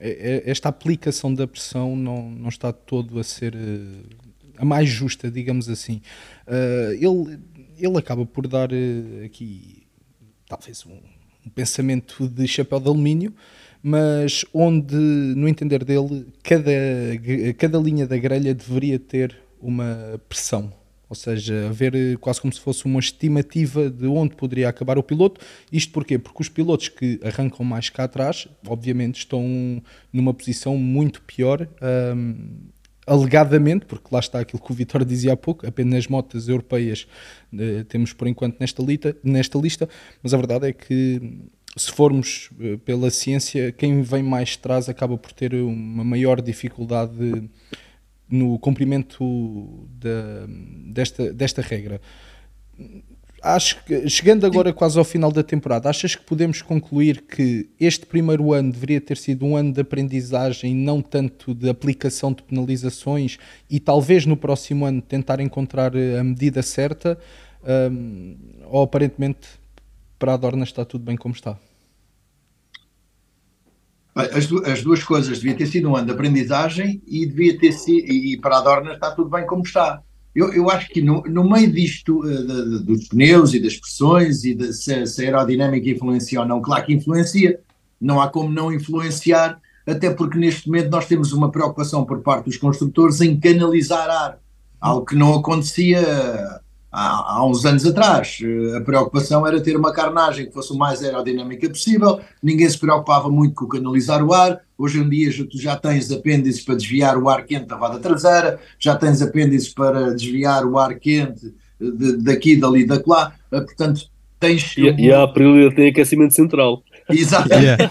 é, é, esta aplicação da pressão não, não está todo a ser eh, a mais justa, digamos assim. Ele, ele acaba por dar aqui, talvez, um, um, pensamento de chapéu de alumínio, mas onde, no entender dele, cada, cada linha da grelha deveria ter uma pressão ou seja, haver eh, quase como se fosse uma estimativa de onde poderia acabar o piloto. Isto porquê? Porque os pilotos que arrancam mais cá atrás, obviamente, estão numa posição muito pior um, alegadamente, porque lá está aquilo que o Vitor dizia há pouco, apenas motas europeias uh, temos por enquanto nesta lista, nesta lista, mas a verdade é que se formos uh, pela ciência, quem vem mais atrás acaba por ter uma maior dificuldade no cumprimento da, desta, desta regra acho que, chegando agora quase ao final da temporada, achas que podemos concluir que este primeiro ano deveria ter sido um ano de aprendizagem, não tanto de aplicação de penalizações, e talvez no próximo ano tentar encontrar a medida certa? Um, ou aparentemente para a Dorna está tudo bem como está? As, as, duas coisas, devia ter sido um ano de aprendizagem e devia ter sido, e para a Dorna está tudo bem como está. Eu, eu acho que no, no meio disto uh, de, de, dos pneus e das pressões e de, se, se a aerodinâmica influencia ou não, claro que influencia, não há como não influenciar, até porque neste momento nós temos uma preocupação por parte dos construtores em canalizar ar, algo que não acontecia há, há, uns anos atrás. Eh, a preocupação era ter uma carnagem que fosse o mais aerodinâmica possível, ninguém se preocupava muito com canalizar o ar. Hoje em dia tu já tens apêndices para desviar o ar quente da roda traseira, já tens apêndices para desviar o ar quente de, daqui, dali, da lá. Eh, portanto, tens. E, um... e a Aprilia tem aquecimento central. Exato. Yeah.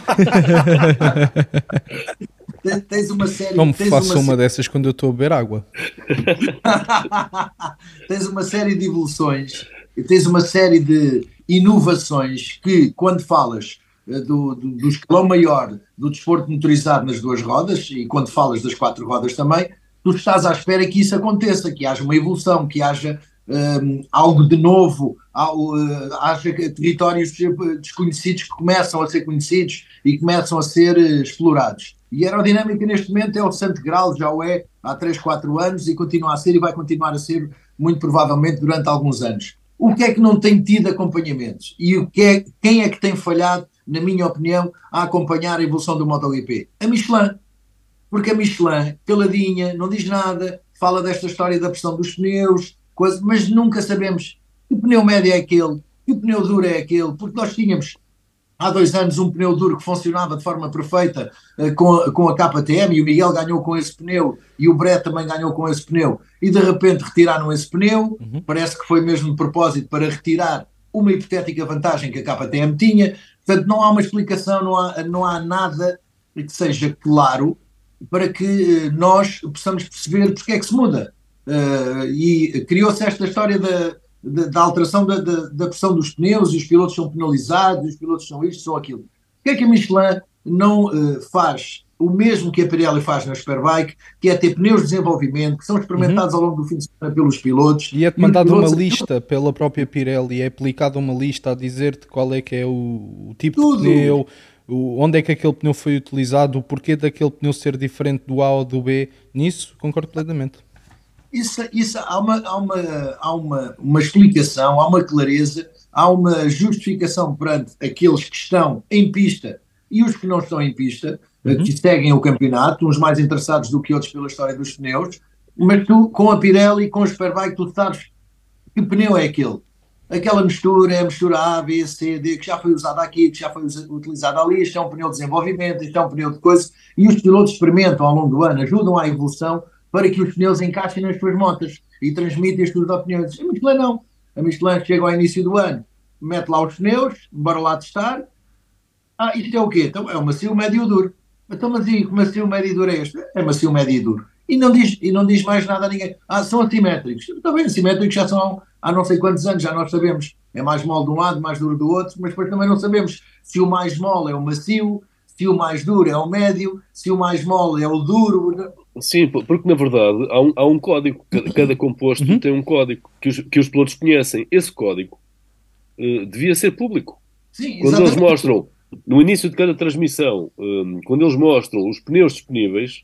tens uma série. Como faço uma, uma dessas quando eu estou a beber água? tens uma série de evoluções, tens uma série de inovações que, quando falas eh, do, do, do escalão maior do desporto motorizado nas duas rodas, e quando falas das quatro rodas também, tu estás à espera que isso aconteça, que haja uma evolução, que haja um, algo de novo, uh, haja territórios desconhecidos que começam a ser conhecidos e começam a ser uh, explorados. E a aerodinâmica neste momento é o santo grau, já o é há 3, 4 anos e continua a ser e vai continuar a ser muito provavelmente durante alguns anos. O que é que não tem tido acompanhamentos? E o que é, quem é que tem falhado, na minha opinião, a acompanhar a evolução do MotoGP? A Michelin. Porque a Michelin, caladinha, não diz nada, fala desta história da pressão dos pneus, coisa, mas nunca sabemos que pneu médio é aquele, que pneu duro é aquele, porque nós tínhamos há dois anos um pneu duro que funcionava de forma perfeita uh, com, com a KTM e o Miguel ganhou com esse pneu e o Brett também ganhou com esse pneu e de repente retiraram esse pneu, uhum. parece que foi mesmo de propósito para retirar uma hipotética vantagem que a KTM tinha, portanto não há uma explicação, não há, não há nada que seja claro para que uh, nós possamos perceber porque é que se muda. Uh, e criou-se esta história da da, da alteração da, da, pressão dos pneus e os pilotos são penalizados, os pilotos são isto, são aquilo. O que é que a Michelin não uh, faz o mesmo que a Pirelli faz na Superbike, que é ter pneus de desenvolvimento que são experimentados uhum. ao longo do fim de semana pelos pilotos. E é mandada uma lista pela própria Pirelli, é aplicada uma lista a dizer-te qual é que é o, o tipo Tudo. de pneu, o, onde é que aquele pneu foi utilizado, o porquê daquele pneu ser diferente do A ou do B. Nisso concordo plenamente isso, isso há, uma, há, uma, há uma, uma explicação, há uma clareza, há uma justificação perante aqueles que estão em pista e os que não estão em pista, uhum. que seguem o campeonato, uns mais interessados do que outros pela história dos pneus, mas tu, com a Pirelli, com o Superbike, tu sabes que pneu é aquele. Aquela mistura é a mistura A, B, C, D, que já foi usada aqui, que já foi utilizada ali, isto é um pneu de desenvolvimento, isto é um pneu de coisa, e os pilotos experimentam ao longo do ano, ajudam à evolução para que os pneus encaixem nas suas motas e transmitem as suas opiniões. A Michelin não. A Michelin chega ao início do ano, mete lá os pneus, bora lá testar. Ah, isto é o quê? Então é o macio, médio e duro. Então, mas e que macio, médio e duro é este? É macio, médio e duro. E não diz, e não diz mais nada a ninguém. Ah, são assimétricos. Bem, assimétricos já são há não sei quantos anos, já nós sabemos. É mais mole de um lado, mais duro do outro, mas depois também não sabemos se o mais mole é o macio, se o mais duro é o médio, se o mais mole é o duro. Sim, porque na verdade há um, há um código, cada, cada composto uhum. tem um código que os, que os pilotos conhecem. Esse código uh, devia ser público. Sim, quando eles mostram, no início de cada transmissão, um, quando eles mostram os pneus disponíveis,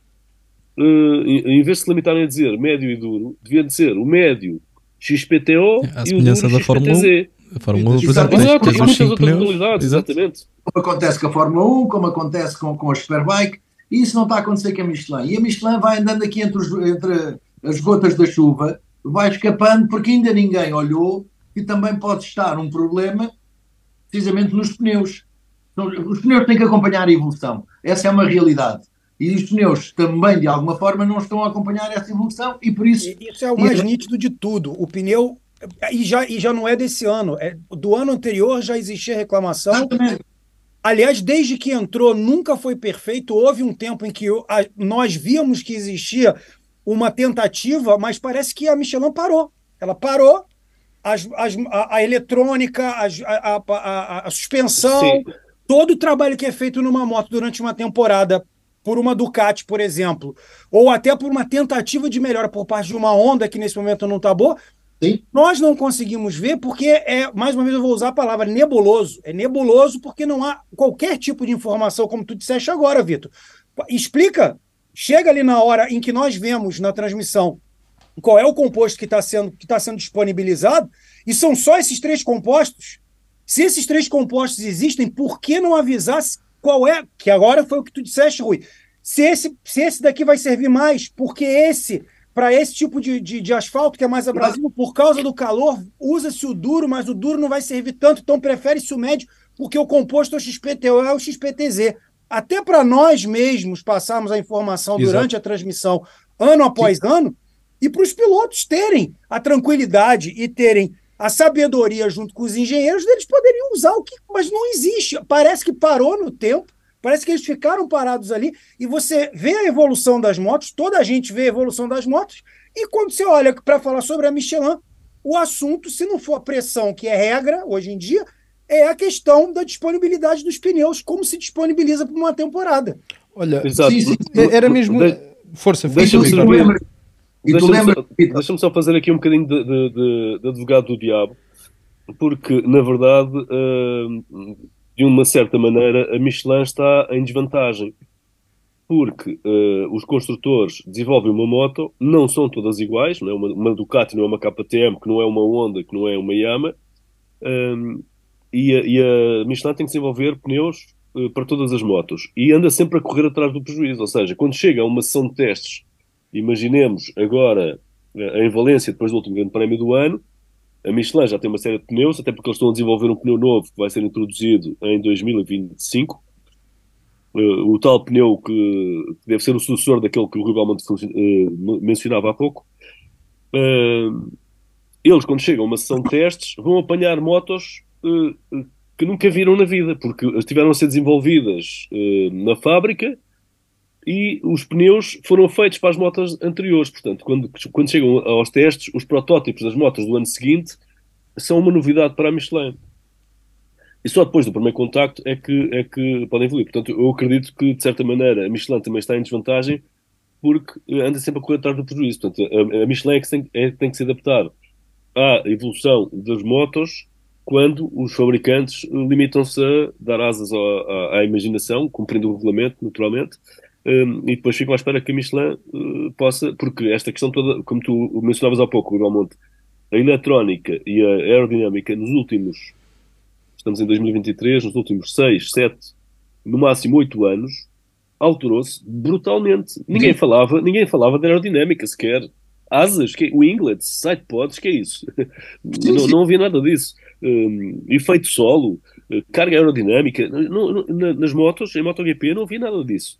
uh, em, em, vez de se limitarem a dizer médio e duro, devia dizer o médio XPTO a e o duro da Fórmula 1. A Fórmula 1, por exemplo, Exato, tem, muitas outras modalidades, exatamente. Como acontece com a Fórmula 1, como acontece com, com a Superbike, e isso não está a acontecer com a Michelin. E a Michelin vai andando aqui entre, os, entre as gotas da chuva, vai escapando, porque ainda ninguém olhou que também pode estar um problema precisamente nos pneus. Os pneus têm que acompanhar a evolução. Essa é uma realidade. E os pneus também, de alguma forma, não estão a acompanhar essa evolução e por isso. Isso é o mais nítido de tudo. O pneu. E já, e já não é desse ano. É, do ano anterior já existia reclamação. Exatamente. Aliás, desde que entrou, nunca foi perfeito. Houve um tempo em que a, nós víamos que existia uma tentativa, mas parece que a Michelin parou. Ela parou, as, as, a, a, eletrônica, a, a, suspensão, Sim. todo o trabalho que é feito numa moto durante uma temporada por uma Ducati, por exemplo, ou até por uma tentativa de melhora por parte de uma Honda, que nesse momento não está boa, Sim. nós não conseguimos ver porque é, mais uma vez eu vou usar a palavra nebuloso. É nebuloso porque não há qualquer tipo de informação, como tu disseste agora, Vitor. Explica, chega ali na hora em que nós vemos na transmissão qual é o composto que está sendo, que tá sendo disponibilizado, e são só esses três compostos. Se esses três compostos existem, por que não avisar qual é, que agora foi o que tu disseste, Rui, se esse, se esse daqui vai servir mais, porque esse, para esse tipo de, de, de, asfalto que é mais abrasivo, por causa do calor, usa-se o duro, mas o duro não vai servir tanto, então prefere-se o médio, porque o composto é o XPTO, é o XPTZ. Até para nós mesmos passarmos a informação Exato. durante a transmissão, ano após Sim. ano, e para os pilotos terem a tranquilidade e terem a sabedoria junto com os engenheiros deles poderiam usar o que. Mas não existe. Parece que parou no tempo, parece que eles ficaram parados ali, e você vê a evolução das motos, toda a gente vê a evolução das motos, e quando você olha para falar sobre a Michelin, o assunto, se não for a pressão, que é regra hoje em dia, é a questão da disponibilidade dos pneus, como se disponibiliza para uma temporada. Olha, Exato. Sim, sim. Era mesmo. De... Força, deixa-me só, deixa só, fazer aqui um bocadinho de, de, de, de, advogado do diabo, porque, na verdade, uh, de uma certa maneira, a Michelin está em desvantagem. Porque uh, os construtores desenvolvem uma moto, não são todas iguais, não é? uma, uma Ducati não é uma KTM, que não é uma Honda, que não é uma Yamaha, um, e, a, e, a, Michelin tem que desenvolver pneus uh, para todas as motos. E anda sempre a correr atrás do prejuízo, ou seja, quando chega a uma sessão de testes Imaginemos agora em Valência, depois do último grande prémio do ano, a Michelin já tem uma série de pneus, até porque eles estão a desenvolver um pneu novo que vai ser introduzido em 2025. Uh, eh, o tal pneu que deve ser o sucessor daquele que o Rui Belmonte uh, mencionava há pouco. Uh, eles, quando chegam a uma sessão de testes, vão apanhar motos que nunca viram na vida, porque estiveram a ser desenvolvidas na fábrica e os pneus foram feitos para as motos anteriores. Portanto, quando, quando chegam aos testes, os protótipos das motos do ano seguinte são uma novidade para a Michelin. E só depois do primeiro contacto é que, é que podem evoluir. Portanto, eu acredito que, de certa maneira, a Michelin também está em desvantagem porque anda sempre a correr atrás do prejuízo. Portanto, a, a Michelin é que, tem, é que tem que se adaptar à evolução das motos quando os fabricantes limitam-se a dar asas à, à, à imaginação, cumprindo o regulamento, naturalmente, um, e depois fico à espera que a Michelin uh, possa, porque esta questão toda, como tu mencionavas há pouco, Belmonte, a eletrónica e a aerodinâmica nos últimos, estamos em 2023, nos últimos 6, 7, no máximo 8 anos, alterou-se brutalmente. Ninguém falava, ninguém falava de aerodinâmica sequer. Asas, que, winglets, sidepods, que é isso? não, não havia nada disso. Um, efeito solo, uh, carga aerodinâmica. Não, não, nas motos, em MotoGP, não havia nada disso.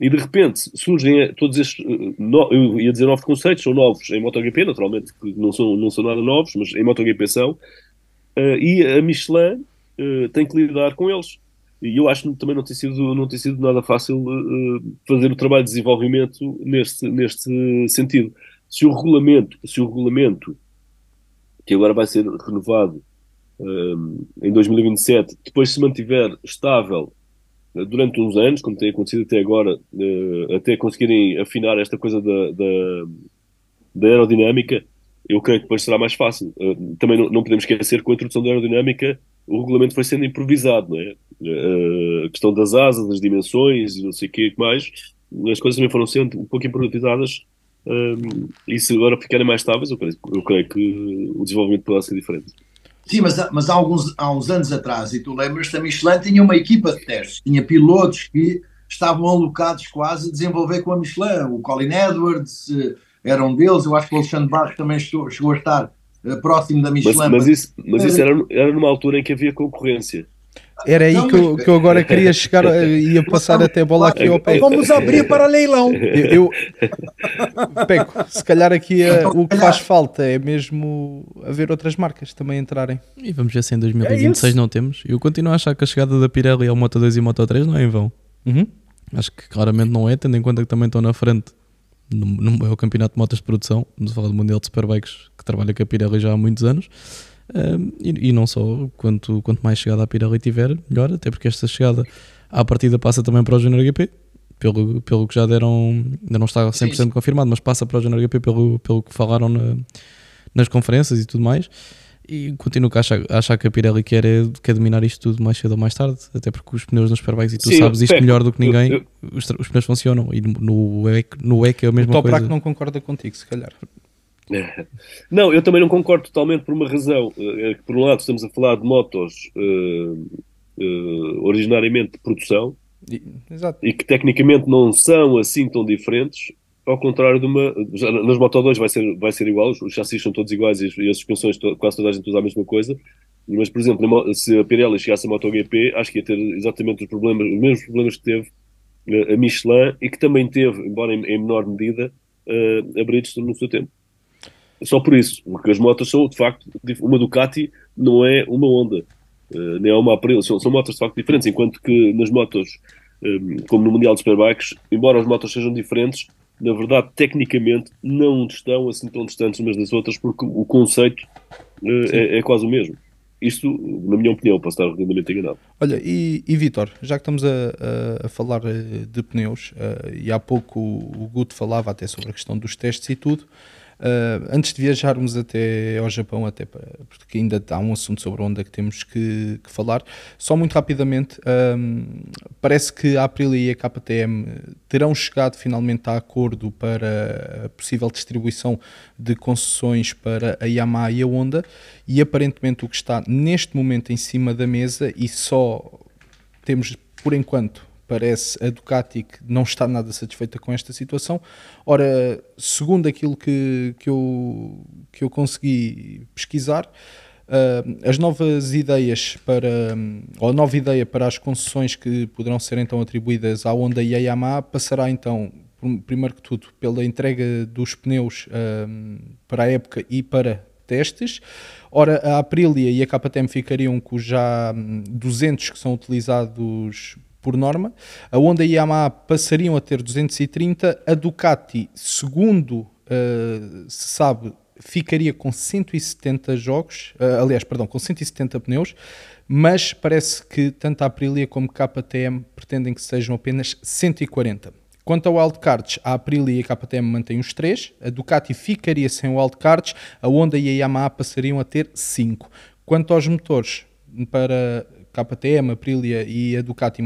E de repente surgem todos estes, eh, no, eu ia dizer novos conceitos, são novos em MotoGP, naturalmente, não são, não são nada novos, mas em MotoGP são, uh, e a Michelin uh, tem que lidar com eles. E eu acho que também não tem sido, não tem sido nada fácil uh, fazer o trabalho de desenvolvimento neste, neste sentido. Se o regulamento, se o regulamento que agora vai ser renovado em 2027, depois se mantiver estável durante uns anos, como tem acontecido até agora, uh, até conseguirem afinar esta coisa da, da, da, aerodinâmica, eu creio que depois será mais fácil. Uh, também não, não, podemos esquecer que com a introdução da aerodinâmica o regulamento foi sendo improvisado, não é? Uh, a questão das asas, das dimensões, não sei o que mais, as coisas também foram sendo um pouco improvisadas e se agora ficarem mais estáveis, eu creio, eu creio que o desenvolvimento poderá ser diferente. Sim, mas, mas há, alguns, há uns anos atrás, e tu lembras, a Michelin tinha uma equipa de testes, tinha pilotos que estavam alocados quase a desenvolver com a Michelin. O Colin Edwards eh, era um deles, eu acho que o Alexandre Barros também chegou, a estar uh, próximo da Michelin. Mas, mas isso, mas isso era, era numa altura em que havia concorrência. Era aí que eu, que eu agora queria chegar, ia passar até a bola aqui ao pé. Vamos abrir para leilão. Eu, eu Peco, se calhar aqui é, o que faz falta é mesmo haver outras marcas também entrarem. E vamos ver se em 2026 é não temos. Eu continuo a achar que a chegada da Pirelli ao Moto 2 e Moto 3 não é em vão. Uhum. Acho que claramente não é, tendo em conta que também estão na frente no, no, é o campeonato de motas de produção, vamos falar do Mundial de Superbikes, que trabalha com a Pirelli já há muitos anos. Um, e, e, não só, quanto, quanto mais chegada a Pirelli tiver, melhor, até porque esta chegada à partida passa também para o Junior GP, pelo, pelo que já deram, ainda não está 100% sim, confirmado, mas passa para o Junior GP pelo, pelo que falaram na, nas conferências e tudo mais. E continuo a achar, a achar que a Pirelli quer, é, quer dominar isto tudo mais cedo ou mais tarde, até porque os pneus nos Superbikes, e tu Sim, sabes isto melhor do que ninguém, eu, eu, os, os, pneus funcionam. E no WEC, no WEC é a mesma o coisa. O não concorda contigo, se calhar. Não, eu também não concordo totalmente por uma razão. É que, por um lado, estamos a falar de motos uh, uh, originariamente de produção e, e que tecnicamente não são assim tão diferentes ao contrário de uma. Já, nas Moto 2 vai ser, vai ser igual, os chassis são todos iguais e as, e as suspensões, to, quase toda a gente usa a mesma coisa. Mas, por exemplo, se a Pirelli chegasse a MotoGP, acho que ia ter exatamente os problemas, os mesmos problemas que teve a Michelin e que também teve, embora em, em menor medida, a Bridgestone no seu tempo. Só por isso, porque as motos são, de facto, uma Ducati não é uma Honda, uh, nem é uma Aprilia, são, são motos de facto diferentes, enquanto que nas motos, um, como no Mundial de Superbikes, embora as motos sejam diferentes, na verdade, tecnicamente, não estão assim tão distantes umas das outras, porque o conceito uh, é, é, quase o mesmo. Isto, na minha opinião, posso estar redondamente enganado. Olha, e, e Vitor, já que estamos a, a, a, falar eh, de pneus, uh, e há pouco o, o Guto falava até sobre a questão dos testes e tudo, Uh, antes de viajarmos até ao Japão, até para, porque ainda há um assunto sobre a onda que temos que, que falar, só muito rapidamente, um, parece que a Aprilia e a KTM terão chegado finalmente a acordo para a possível distribuição de concessões para a Yamaha e a Honda, e aparentemente o que está neste momento em cima da mesa, e só temos por enquanto parece a Ducati que não está nada satisfeita com esta situação. Ora, segundo aquilo que, que, eu, que eu consegui pesquisar, uh, as novas ideias para, ou a nova ideia para as concessões que poderão ser então atribuídas à Honda e à Yamaha passará então, primeiro que tudo, pela entrega dos pneus uh, para a época e para testes. Ora, a Aprilia e a KTM ficariam com já 200 que são utilizados por norma. A Honda e a Yamaha passariam a ter 230. A Ducati, segundo uh, se sabe, ficaria com 170 jogos, uh, aliás, perdão, com 170 pneus, mas parece que tanto a Aprilia como a KTM pretendem que sejam apenas 140. Quanto ao wildcards, a Aprilia e a KTM mantêm os 3, a Ducati ficaria sem wildcards, a Honda e a Yamaha passariam a ter 5. Quanto aos motores, para KTM, Aprilia e a Ducati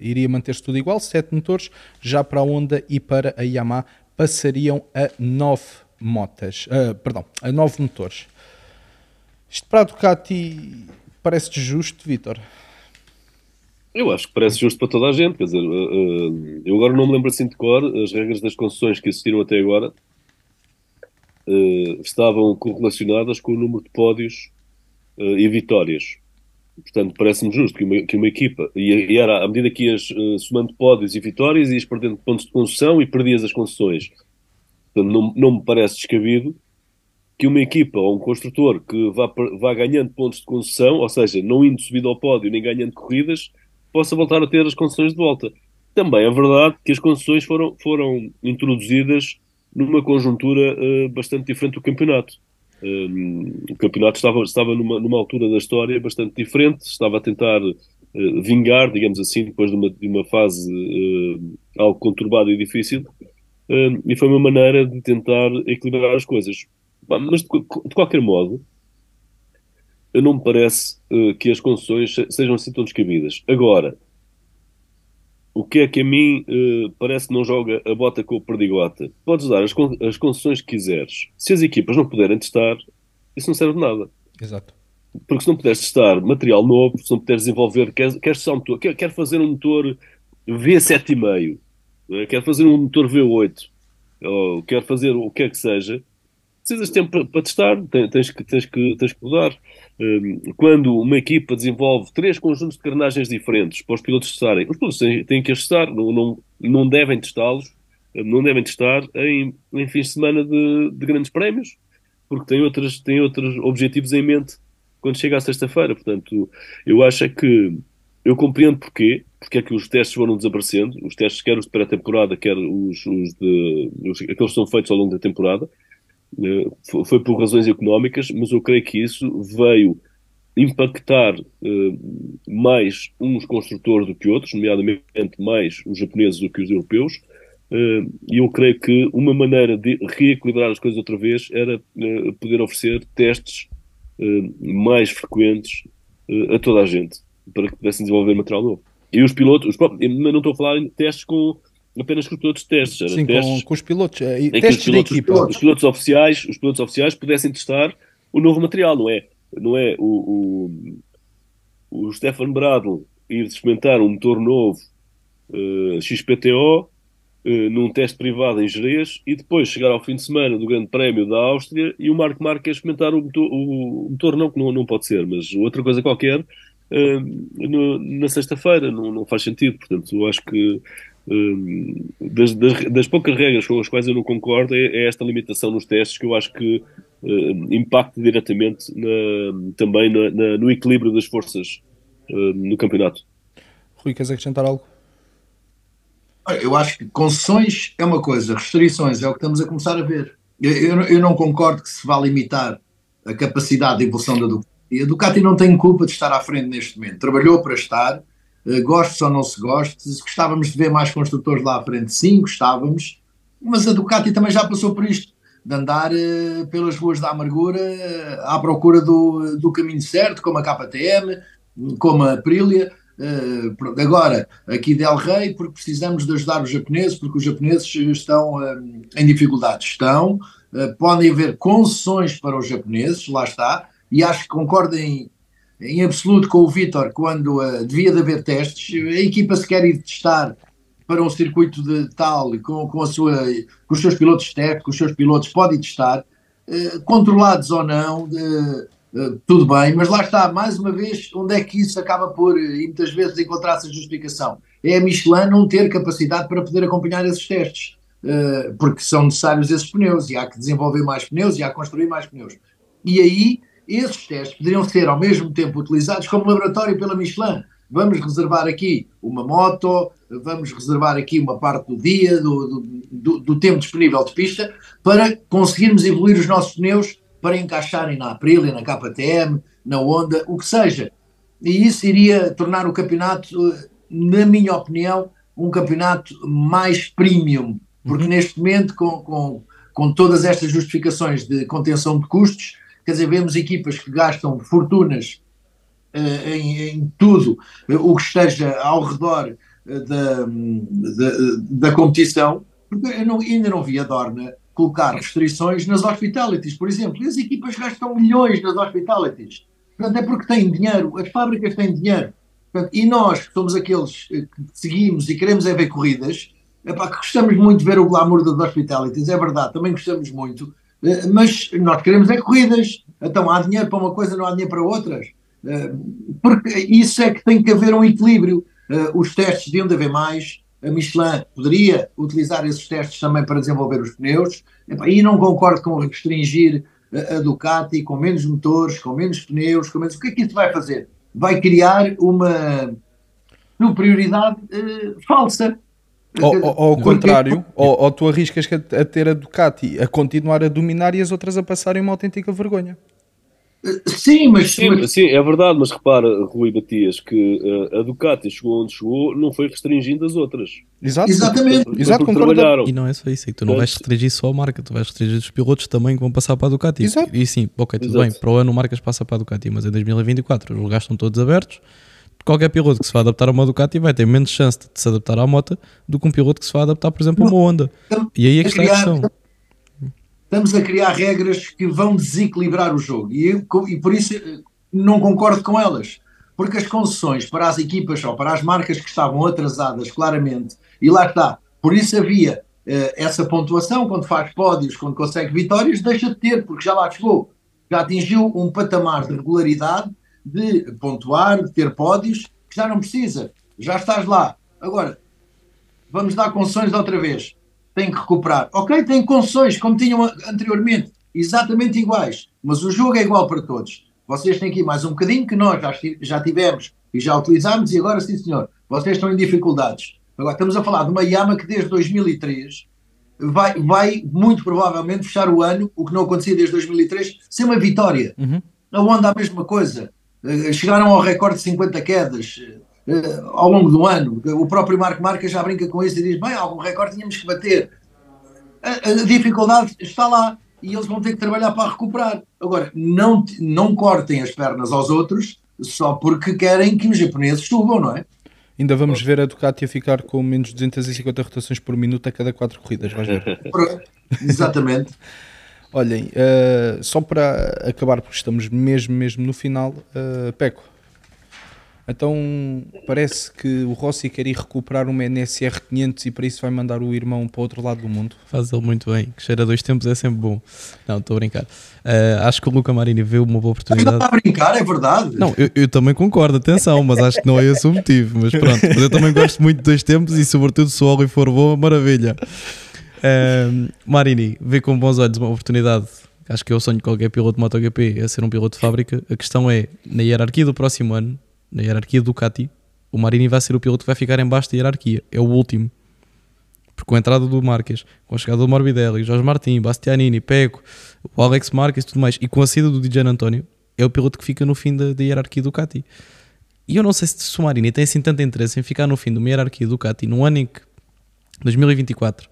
iria manter-se tudo igual, 7 motores, já para a Honda e para a Yamaha passariam a 9 motas, uh, perdão, a 9 motores. Isto para a Ducati parece justo, Vitor? Eu acho que parece justo para toda a gente, quer dizer, uh, eu agora não me lembro assim de cor, as regras das concessões que existiram até agora uh, estavam correlacionadas com o número de pódios e vitórias. Portanto, parece-me justo que uma, que uma equipa, e, e, era à medida que ias uh, somando pódios e vitórias, ias perdendo pontos de concessão e perdias as concessões. Portanto, não, não me parece descabido que uma equipa ou um construtor que vá, vá ganhando pontos de concessão, ou seja, não indo subido ao pódio nem ganhando corridas, possa voltar a ter as concessões de volta. Também é verdade que as concessões foram, foram introduzidas numa conjuntura uh, bastante diferente do campeonato. Um, o campeonato estava, estava numa, numa altura da história bastante diferente, estava a tentar uh, vingar, digamos assim, depois de uma, de uma fase uh, algo conturbada e difícil, uh, e foi uma maneira de tentar equilibrar as coisas. Mas, de, de qualquer modo, não me parece eh, que as concessões sejam assim tão descabidas. Agora, o que é que a mim uh, parece que não joga a bota com o perdigota? Podes dar as, con as concessões que quiseres. Se as equipas não puderem testar, isso não serve de nada. Exato. Porque se não puderes testar material novo, se não puderes desenvolver, quer, quer, um motor, quer, quer fazer um motor V7,5, é? quer fazer um motor V8, ou quer fazer o que é que seja, precisas de tempo para, testar, tens, que, tens, que, tens que mudar. Um, quando uma equipa desenvolve três conjuntos de carnagens diferentes para os pilotos testarem, os pilotos têm, têm que as testar, não, não, não devem testá-los, não devem testar em, em fins de semana de, de grandes prémios, porque têm, outras, têm outros objetivos em mente quando chega à sexta-feira. Portanto, eu acho é que eu compreendo porquê, porque é que os testes foram desaparecendo, os testes, quer os de pré-temporada, quer os, os de. Os, aqueles que são feitos ao longo da temporada, foi por razões económicas, mas eu creio que isso veio impactar uh, mais uns construtores do que outros, nomeadamente mais os japoneses do que os europeus, uh, e eu creio que uma maneira de reequilibrar as coisas outra vez era poder oferecer testes mais frequentes a toda a gente, para que pudessem desenvolver material novo. E os pilotos, os próprios, não estou a falar em testes com apenas com os pilotos de testes. Era Sim, testes com, com, os pilotos. Eh, testes os pilotos, equipa. Os, os, pilotos oficiais, os pilotos oficiais pudessem testar o novo material, não é? Não é o, o, o Stefan Bradl ir experimentar um motor novo uh, eh, XPTO uh, eh, num teste privado em Jerez e depois chegar ao fim de semana do Grande Prémio da Áustria e o Marco Marques experimentar o motor, o, o motor não, que não, não pode ser, mas outra coisa qualquer uh, no, na sexta-feira, não, não faz sentido. Portanto, eu acho que das, das, das, poucas regras com as quais eu não concordo é, é esta limitação nos testes que eu acho que uh, impacta diretamente na, também na, na, no equilíbrio das forças uh, no campeonato. Rui, queres acrescentar algo? Eu acho que concessões é uma coisa, restrições é o que estamos a começar a ver. Eu, eu, eu não concordo que se vá limitar a capacidade de evolução da Ducati. A Ducati não tem culpa de estar à frente neste momento. Trabalhou para estar, goste ou não se goste, gostávamos de ver mais construtores lá à frente, sim, gostávamos, mas a Ducati também já passou por isto, de andar uh, pelas ruas da amargura uh, à procura do, do caminho certo, como a KTM, como a Aprilia. Uh, agora, aqui Del Rey, porque precisamos de ajudar os japoneses, porque os japoneses estão em dificuldades. Estão, podem haver concessões para os japoneses, lá está, e acho que concordem em absoluto com o Vitor quando uh, devia de haver testes. A equipa se quer ir testar para um circuito de tal, com, com, a sua, com os seus pilotos técnicos, com os seus pilotos, pode testar, uh, controlados ou não, uh, tudo bem, mas lá está, mais uma vez, onde é que isso acaba por, e muitas vezes, encontrar-se a justificação? É a Michelin não ter capacidade para poder acompanhar esses testes, porque são necessários esses pneus, e há que desenvolver mais pneus, e há que construir mais pneus. E aí esses testes poderiam ser ao mesmo tempo utilizados como laboratório pela Michelin. Vamos reservar aqui uma moto, vamos reservar aqui uma parte do dia, do, do, do tempo disponível de pista, para conseguirmos evoluir os nossos pneus para encaixarem na Aprilia, na KTM, na Honda, o que seja. E isso iria tornar o campeonato, na minha opinião, um campeonato mais premium, porque uhum. neste momento, com, com, com todas estas justificações de contenção de custos, Quer dizer, vemos equipas que gastam fortunas uh, em, em, tudo uh, o que esteja ao redor uh, da, da, da, competição, porque eu não, ainda não vi a Dorna colocar restrições nas hospitalities, por exemplo. E as equipas gastam milhões nas hospitalities. Portanto, é porque têm dinheiro, as fábricas têm dinheiro. Portanto, e nós, que somos aqueles que seguimos e queremos é ver corridas, epá, que gostamos muito de ver o glamour das hospitalities, é verdade, também gostamos muito, eh, mas nós queremos é corridas. Então há dinheiro para uma coisa, não há dinheiro para outras. Eh, porque isso é que tem que haver um equilíbrio. Eh, os testes deviam de haver mais. A Michelin poderia utilizar esses testes também para desenvolver os pneus. E não concordo com restringir a Ducati com menos motores, com menos pneus, com menos... O que é que isso vai fazer? Vai criar uma superioridade falsa. Ou, ou, ao contrário, ou, ou, tu arriscas a ter a Ducati a continuar a dominar e as outras a passarem uma autêntica vergonha. Sim, mas sim, mas... sim, é verdade, mas repara, Rui Batias, que uh, a Ducati chegou onde chegou, não foi restringindo as outras. Exato, exatamente. Porque, Exato, trabalharam. E não é só isso, é que tu não vais restringir só a marca, tu vais restringir os pilotos também que vão passar para a Ducati. Exato. E sim, ok, tudo Exato. bem, para o ano marcas passa para a Ducati, mas em 2024 os lugares estão todos abertos qualquer piloto que se vai adaptar a uma Ducati vai ter menos chance de se adaptar à moto do que um piloto que se vai adaptar, por exemplo, a uma Honda. E aí é que está a questão. Estamos a criar regras que vão desequilibrar o jogo e, e por isso eh, não concordo com elas. Porque as concessões para as equipas ou para as marcas que estavam atrasadas, claramente, e lá está, por isso havia essa pontuação, quando faz pódios, quando consegue vitórias, deixa de ter, porque já lá chegou, já atingiu um patamar de regularidade, de pontuar, de ter pódios, que já não precisa, já estás lá. Agora, vamos dar concessões outra vez, tem que recuperar. Ok, tem concessões, como tinham anteriormente, exatamente iguais, mas o jogo é igual para todos. Vocês têm que ir mais um bocadinho, que nós já, já tivemos e já utilizámos, e agora sim, senhor, vocês estão em dificuldades. Agora, estamos a falar de uma Yama que desde 2003 vai, vai muito provavelmente fechar o ano, o que não acontecia desde 2003, sem uma vitória. Uhum. A Honda a mesma coisa. Eh, chegaram ao recorde de 50 quedas uh, ao longo do ano. O próprio Marco Marques já brinca com isso e diz: bem, algum recorde tínhamos que bater. A, a, dificuldade está lá e eles vão ter que trabalhar para recuperar. Agora, não, não cortem as pernas aos outros só porque querem que os japoneses subam, não é? Ainda vamos ver a Ducati a ficar com menos de 250 rotações por minuto a cada 4 corridas, vais ver. Exatamente. Olhem, uh, só para acabar, porque estamos mesmo, mesmo no final, uh, Peco, então parece que o Rossi quer ir recuperar uma NSR 500 e para isso vai mandar o irmão para o outro lado do mundo. Faz ele muito bem, que cheira dois tempos é sempre bom. Não, estou a brincar. Uh, acho que o Luca Marini vê uma boa oportunidade. Está a brincar, é verdade. Não, eu, eu, também concordo, atenção, mas acho que não é esse o motivo. Mas pronto, mas eu também gosto muito de dois tempos e, sobretudo, se o óleo for bom, maravilha. Marini vê com bons olhos uma oportunidade acho que é o sonho de qualquer piloto de MotoGP é ser um piloto de fábrica. A questão é, na hierarquia do próximo ano, na hierarquia do Ducati, o Marini vai ser o piloto que vai ficar em baixo da hierarquia. É o último. Porque com a entrada do Marques, com a chegada do Morbidelli, Jorge Martin, Bastianini, Peco, o Alex Marques e tudo mais, e com a saída do DJ António, é o piloto que fica no fim da, da hierarquia do Ducati. E eu não sei se o Marini tem assim tanto interesse em ficar no fim de uma hierarquia do Ducati no ano em que 2024,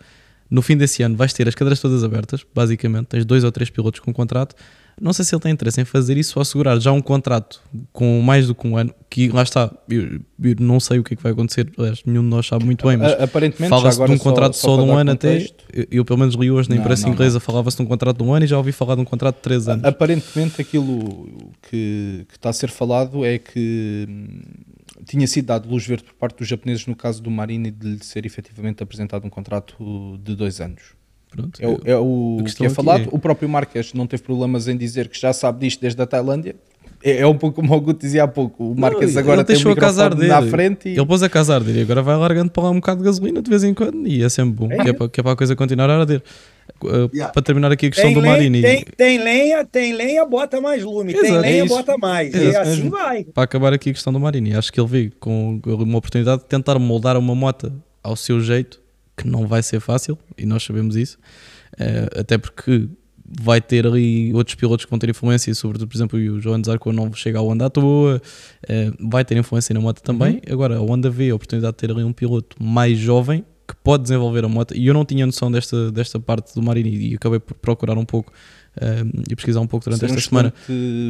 no fim desse ano, vais ter as cadeiras todas abertas, basicamente, tens dois ou três pilotos com contrato, não sei se ele tem interesse em fazer isso ou assegurar já um contrato com mais do que um ano, que lá está, eu, eu não sei o que é que vai acontecer, aliás, nenhum de nós sabe muito bem, mas fala-se de um contrato só, só de um ano contexto. até, eu, eu, pelo menos li hoje na imprensa inglesa, falava-se de um contrato de um ano e já ouvi falar de um contrato de três anos. Aparentemente aquilo que, que está a ser falado é que tinha sido dado luz verde por parte dos japoneses no caso do Marini de lhe ser efetivamente apresentado um contrato de dois anos. Pronto, é, é o que é falado. É... O próprio Marques não teve problemas em dizer que já sabe disto desde a Tailândia. É, é um pouco como o Guto dizia há pouco. O Marques agora tem o casar dele. na frente. E... Ele pôs a casar dele e agora vai largando para lá um bocado de gasolina de vez em quando e é sempre bom, é. Que, é para, que é para a coisa continuar a arder. Uh, yeah. Para terminar aqui a questão tem do Marini. Tem, tem, lenha, tem lenha, bota mais lume. Exato, tem lenha, bota mais. Exato, e assim mesmo. vai. Para acabar aqui a questão do Marini, acho que ele veio com uma oportunidade de tentar moldar uma moto ao seu jeito, que não vai ser fácil, e nós sabemos isso. Uh, até porque vai ter ali outros pilotos que vão ter influência, sobretudo, por exemplo, o João Zarco não chega ao Honda à toa, uh, vai ter influência na moto também. Uhum. Agora, a Honda vê a oportunidade de ter ali um piloto mais jovem que pode desenvolver a moto, e eu não tinha noção desta, desta parte do Marini e acabei por procurar um pouco uh, e pesquisar um pouco durante esta semana.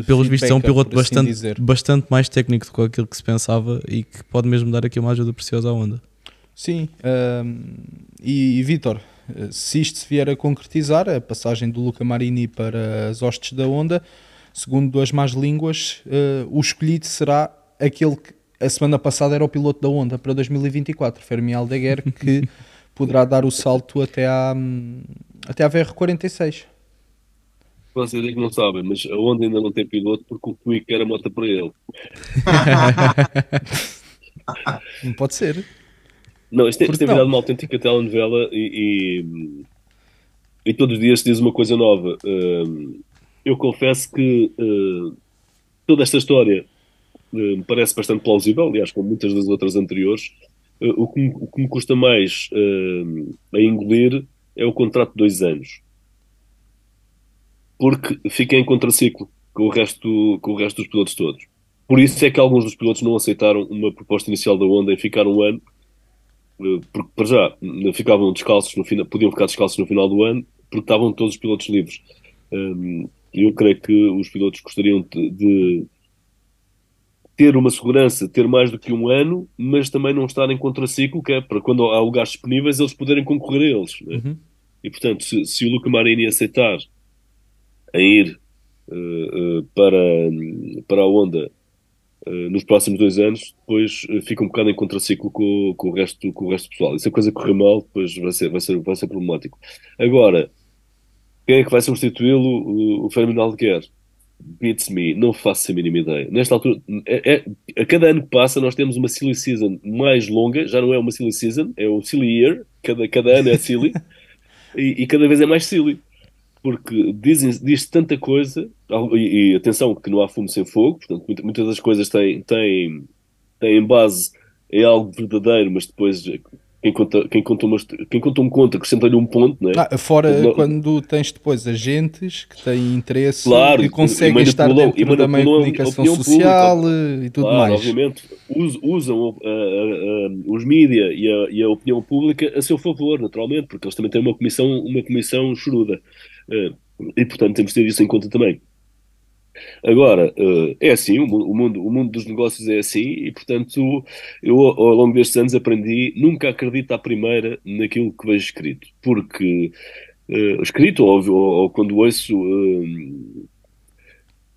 Pelos vistos, é um piloto assim bastante, bastante mais técnico do que aquilo que se pensava e que pode mesmo dar aqui uma ajuda preciosa à Honda. Sim, e, e Vitor, se isto se vier a concretizar, a passagem do Luca Marini para as hostes da Honda, segundo as más línguas, uh, o escolhido será aquele que a semana passada era o piloto da Honda para 2024, Fermi Aldeguer, que poderá dar o salto até à, até à VR46. Vocês é que não sabem, mas a Honda ainda não tem piloto porque o Quick era moto para ele. não pode ser. Não, isto, isto tem virado uma autêntica telenovela e, e, e, todos os dias se diz uma coisa nova. Uh, eu confesso que uh, toda esta história uh, me parece bastante plausível, aliás, como muitas das outras anteriores. o, que, o, que, me custa mais a engolir é o contrato de dois anos. Porque fica em contraciclo com o resto, com o resto dos pilotos todos. Por isso é que alguns dos pilotos não aceitaram uma proposta inicial da Honda em ficar um ano porque para já ficavam descalços no final, podiam ficar descalços no final do ano porque estavam todos os pilotos livres. Um, eu creio que os pilotos gostariam de, ter uma segurança, ter mais do que um ano, mas também não estar em contraciclo, que é para quando há lugares disponíveis eles poderem concorrer a eles. Né? Uhum. E portanto, se, se, o Luca Marini aceitar em ir uh, uh, para, para a Honda nos próximos dois anos, depois uh, fica um bocado em contraciclo com, com, o resto, com o resto do pessoal. E se a coisa correr mal, depois vai ser, vai ser, vai ser problemático. Agora, quem é que vai substituí-lo? O, Fernando Alquer. Beats me, não faço a mínima ideia. Nesta altura, é, é, a cada ano que passa, nós temos uma silly season mais longa, já não é uma silly season, é o silly year, cada, cada ano é silly, e, e cada vez é mais silly porque dizem, diz tanta coisa, e, e, atenção que não há fumo sem fogo, portanto muitas das coisas têm, têm, têm base em algo verdadeiro, mas depois quem conta, quem conta, uma, quem conta um conto acrescenta-lhe um ponto, não é? Ah, fora não, quando tens depois agentes que têm interesse claro, e conseguem e estar dentro da meio comunicação social pública. e tudo claro, mais. Obviamente, usam uh, uh, uh, os mídias e a, e a opinião pública a seu favor, naturalmente, porque eles também têm uma comissão, uma comissão choruda. Eh, e, portanto, temos de ter isso em conta também. Agora, eh, é assim, o mundo, o mundo dos negócios é assim, e portanto, eu ao longo destes anos aprendi nunca acredito à primeira naquilo que vejo escrito, porque uh, escrito ou, ou, ou, quando ouço.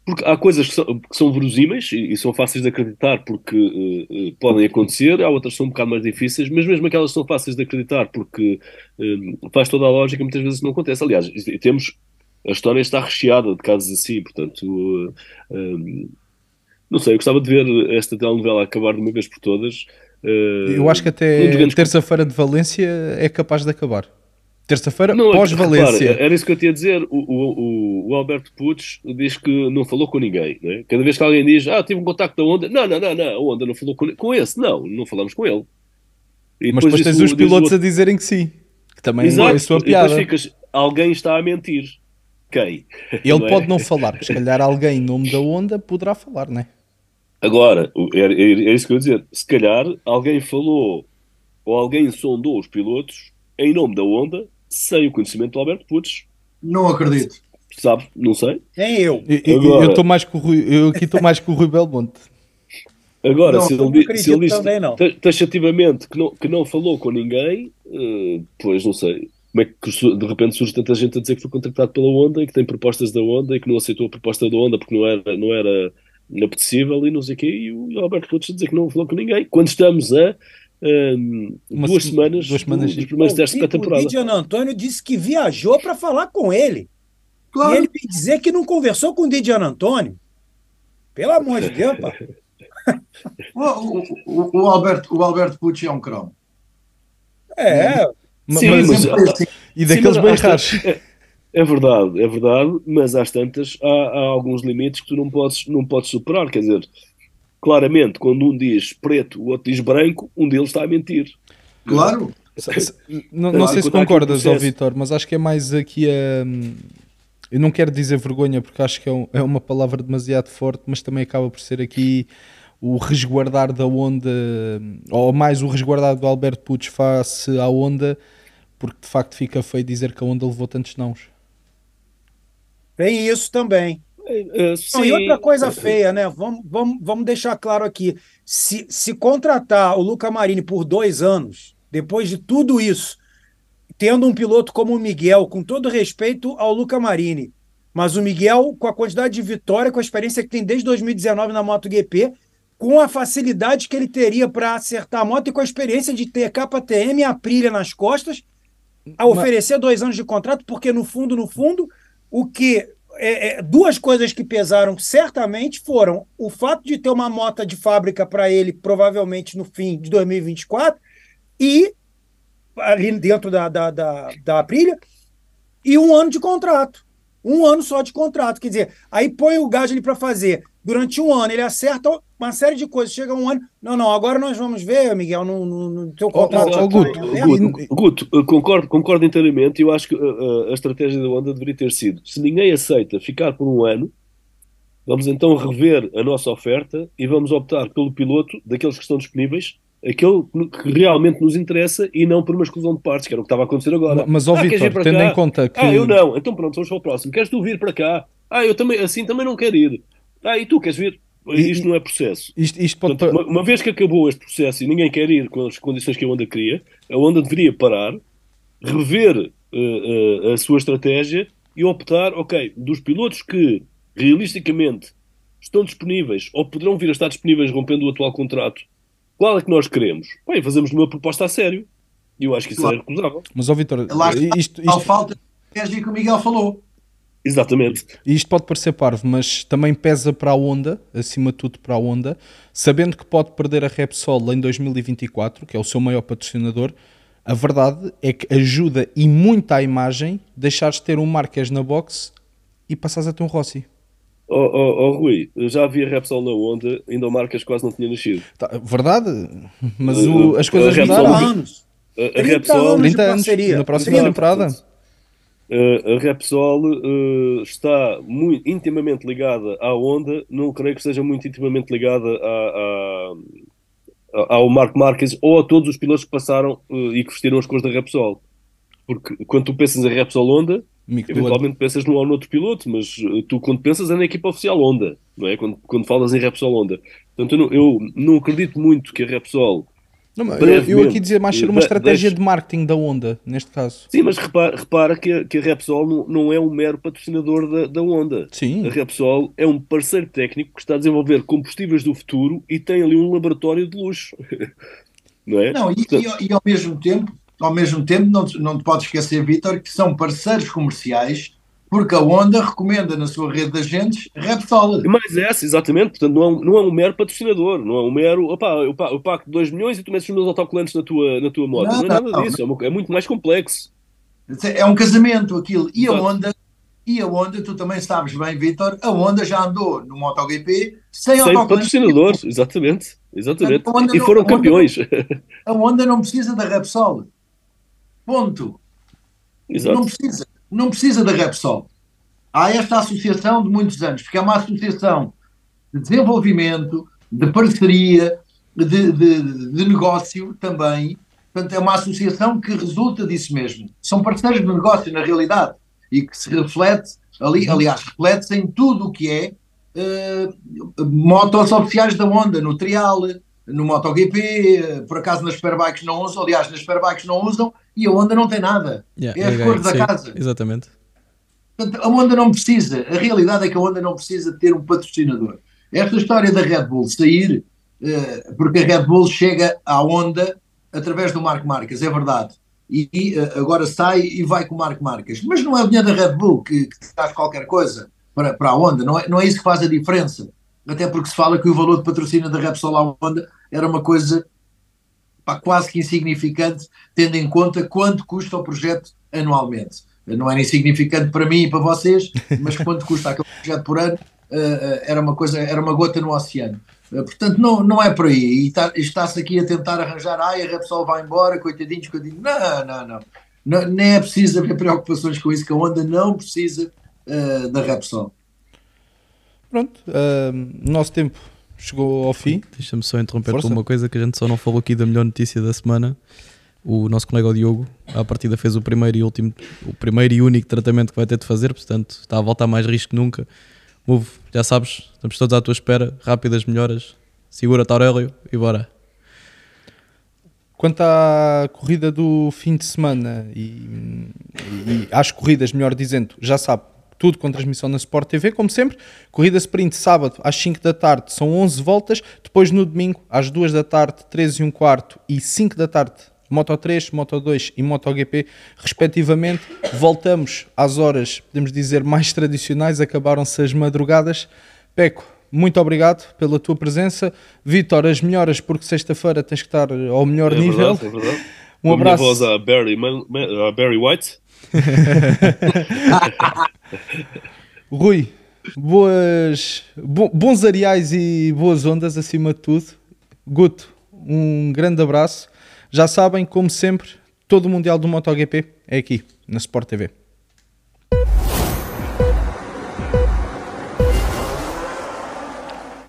Uh, porque há coisas que são, que são verosímeis e, e, são fáceis de acreditar porque uh, podem acontecer, há outras que são um bocado mais difíceis, mas mesmo aquelas que são fáceis de acreditar porque faz toda a lógica, muitas vezes não acontece. Aliás, temos a história está recheada de casos assim, portanto, uh, não sei, eu gostava de ver esta telenovela acabar de uma vez por todas. Uh, eu acho que até terça-feira de Valência é capaz de acabar. Terça-feira pós-Valência. Era isso que eu tinha a dizer. O, o, o Alberto Putz diz que não falou com ninguém. Né? Cada vez que alguém diz, ah, tive um contacto da Onda, não, não, não, não, a Onda não falou com, com esse. Não, não falamos com ele. E Mas depois, depois tens os pilotos a dizerem que sim. Que também Exato. é a sua piada. E depois ficas, alguém está a mentir quem? Ele não é? pode não falar, se calhar alguém em nome da onda poderá falar, não é? Agora, é, é, é isso que eu ia dizer. Se calhar alguém falou ou alguém sondou os pilotos em nome da onda sem o conhecimento do Alberto Putz. Não acredito. Sabe? Não sei. Nem eu. Agora, eu estou mais com o Rui, eu aqui estou mais com o Rui Belmonte. Agora, não, se, ele, se ele disse taxativamente que não, que não falou com ninguém, uh, pois não sei como é que de repente surge tanta gente a dizer que foi contratado pela Honda e que tem propostas da Honda e que não aceitou a proposta da Honda porque não era, não era apetecível e não sei o quê, e o Alberto Putz a dizer que não falou com ninguém, quando estamos a um, duas, semanas, duas semanas dos primeiros testes da temporada. O Didiano Antônio disse que viajou para falar com ele. Claro. E ele me dizer que não conversou com o Didiano Antônio. Pelo amor de Deus, pá. o, o, o, Alberto, o Alberto Pucci é um cromo. É, Sim, mas, mas, e daqueles sim, bem raros. É, é, verdade, é verdade, mas às tantas há, há, alguns limites que tu não podes, não podes superar. Quer dizer, claramente, quando um diz preto, o outro diz branco, um deles está a mentir. Claro. Não, não sei se concordas, ó Vitor, mas acho que é mais aqui a. Eu não quero dizer vergonha porque acho que é, um, é uma palavra demasiado forte, mas também acaba por ser aqui o resguardar da onda, ou mais o resguardar do Alberto Putz face à onda, porque de facto fica feio dizer que a onda levou tantos nãos. Tem isso também. Não, e outra coisa feia, né? Vamos, vamos, vamos deixar claro aqui. Se, se contratar o Luca Marini por dois anos, depois de tudo isso, tendo um piloto como o Miguel, com todo respeito ao Luca Marini, mas o Miguel, com a quantidade de vitória, com a experiência que tem desde 2019 na MotoGP, com a facilidade que ele teria para acertar a moto e com a experiência de ter KTM e a Aprilia nas costas, a oferecer dois anos de contrato, porque no fundo, no fundo, o que é, é, duas coisas que pesaram certamente foram o fato de ter uma moto de fábrica para ele, provavelmente no fim de 2024, e ali dentro da, da, da, da Aprilia, e um ano de contrato. Um ano só de contrato. Quer dizer, aí põe o Gasly para fazer durante um ano, ele acerta uma série de coisas. Chega um ano, não, não, agora nós vamos ver, Miguel, no, no, no teu contrato. Oh, oh, Guto, tá Guto, Guto, concordo, concordo inteiramente. Eu acho que uh, a estratégia da Honda deveria ter sido: se ninguém aceita ficar por um ano, vamos então rever a nossa oferta e vamos optar pelo piloto daqueles que estão disponíveis. Aquele que realmente nos interessa e não por uma exclusão de partes, que era o que estava a acontecer agora. Mas, ó, ah, Vitor, tendo cá? em conta que. Ah, eu não, então pronto, vamos para o próximo. Queres tu vir para cá? Ah, eu também, assim também não quero ir. Ah, e tu queres vir? Isto não é processo. Isto, isto pode... Portanto, uma, uma, vez que acabou este processo e ninguém quer ir com as condições que a Honda queria, a Honda deveria parar, rever uh, uh, a sua estratégia e optar, ok, dos pilotos que realisticamente estão disponíveis ou poderão vir a estar disponíveis rompendo o atual contrato, qual é que nós queremos? Bem, fazemos uma proposta a sério. E eu acho que isso claro. é recusável. Mas, ó Vitor, isto, isto... falta é que o Miguel falou. Exatamente. E isto pode parecer parvo, mas também pesa para a Honda, acima de tudo para a Honda, sabendo que pode perder a Repsol em 2024, que é o seu maior patrocinador. A verdade é que ajuda e muito à imagem deixares de ter um Marques na box e passares a ter um Rossi. Oh, oh, oh, Rui, já havia Repsol na Honda, ainda o Marques quase não tinha nascido. Tá, verdade, mas o, as coisas mudaram. Anos. A, a Repsol, 30 anos, na próxima temporada. Uh, a Repsol uh, está muito intimamente ligada à Honda, não creio que seja muito intimamente ligada a, a, ao Mark Marques ou a todos os pilotos que passaram uh, e que vestiram as cores da Repsol. Porque quando tu pensas em Repsol Honda, Mico eventualmente pensas num ou noutro piloto, mas tu quando pensas é na equipa oficial Honda, não é? Quando, quando falas em Repsol Honda. Portanto, eu não, eu não acredito muito que a Repsol não, eu, eu, aqui dizer mais ser uma estratégia de marketing da Honda, neste caso. Sim, mas repara, repara que, a, que a Repsol não, não, é um mero patrocinador da, da Honda. Sim. A Repsol é um parceiro técnico que está a desenvolver combustíveis do futuro e tem ali um laboratório de luxo. não é? Não, e, Portanto... e, e, ao mesmo tempo, ao mesmo tempo não, não te podes esquecer, Vitor, que são parceiros comerciais porque a Honda recomenda na sua rede de agentes Repsol. Mais essa, exatamente. Portanto, não é, um, não é um mero patrocinador, não é um mero. Opa, eu, eu pago 2 milhões e tu metes os meus autocolantes na tua, na tua moto. Não, não é nada não, disso, não. É, muito mais complexo. É um casamento aquilo. E Exato. a Honda, e a Honda, tu também sabes bem, Vitor, a Honda já andou no MotoGP sem, sem patrocinadores, exatamente. Exatamente. E foram não, campeões. A Honda não precisa da Repsol. Ponto. Exato. Não precisa não precisa da Repsol. Há esta associação de muitos anos, porque é uma associação de desenvolvimento, de parceria, de, de, de negócio também. Portanto, é uma associação que resulta disso mesmo. São parceiros de negócio, na realidade, e que se reflete, ali, aliás, reflete-se em tudo o que é uh, motos oficiais da Honda, no Trial, no MotoGP, por acaso nas Superbikes não usam, aliás, nas Superbikes não usam, e a Honda não tem nada. Yeah, é as é, cores da sim, casa. Exatamente. Portanto, a Honda não precisa, a realidade é que a Honda não precisa de ter um patrocinador. Esta história da Red Bull sair, uh, porque a Red Bull chega à Honda através do Marco Marques, é verdade. E, e uh, agora sai e vai com o Marco Marques. Mas não é o dinheiro da Red Bull que, que faz qualquer coisa para, para a Honda, não é, não é isso que faz a diferença até porque se fala que o valor de patrocínio da Repsol à Honda era uma coisa pá, quase que insignificante, tendo em conta quanto custa o projeto anualmente. Não era insignificante para mim e para vocês, mas quanto custa aquele projeto por ano uh, era uma coisa, era uma gota no oceano. Uh, portanto, não, não é por aí. E está, está-se aqui a tentar arranjar, ai, a Repsol vai embora, coitadinhos, coitadinhos. Não, não, não, não. Nem é preciso haver preocupações com isso, que a Honda não precisa uh, da Repsol. Pronto, uh, nosso tempo chegou ao fim. Deixa-me só interromper por uma coisa que a gente só não falou aqui da melhor notícia da semana. O nosso colega o Diogo, à partida, fez o primeiro e último, o primeiro e único tratamento que vai ter de fazer, portanto está a voltar mais risco que nunca. Move, já sabes, estamos todos à tua espera, rápidas melhoras. Segura-te, Aurélio, e bora. Quanto à corrida do fim de semana e, e às corridas, melhor dizendo, já sabe, tudo com transmissão na Sport TV, como sempre. Corrida sprint sábado às 5 da tarde, são 11 voltas. Depois no domingo, às 2 da tarde, 13 e um quarto e 5 da tarde, Moto 3, Moto 2 e MotoGP, respectivamente. Voltamos às horas, podemos dizer, mais tradicionais, acabaram-se as madrugadas. Peco, muito obrigado pela tua presença. Vitor, as melhoras, porque sexta-feira tens que estar ao melhor é nível. Verdade, é verdade. Um abraço. Minha voz a Barry, a Barry White. Rui, boas, bo, bons areais e boas ondas acima de tudo. Guto, um grande abraço. Já sabem, como sempre, todo o Mundial do MotoGP é aqui na Sport TV.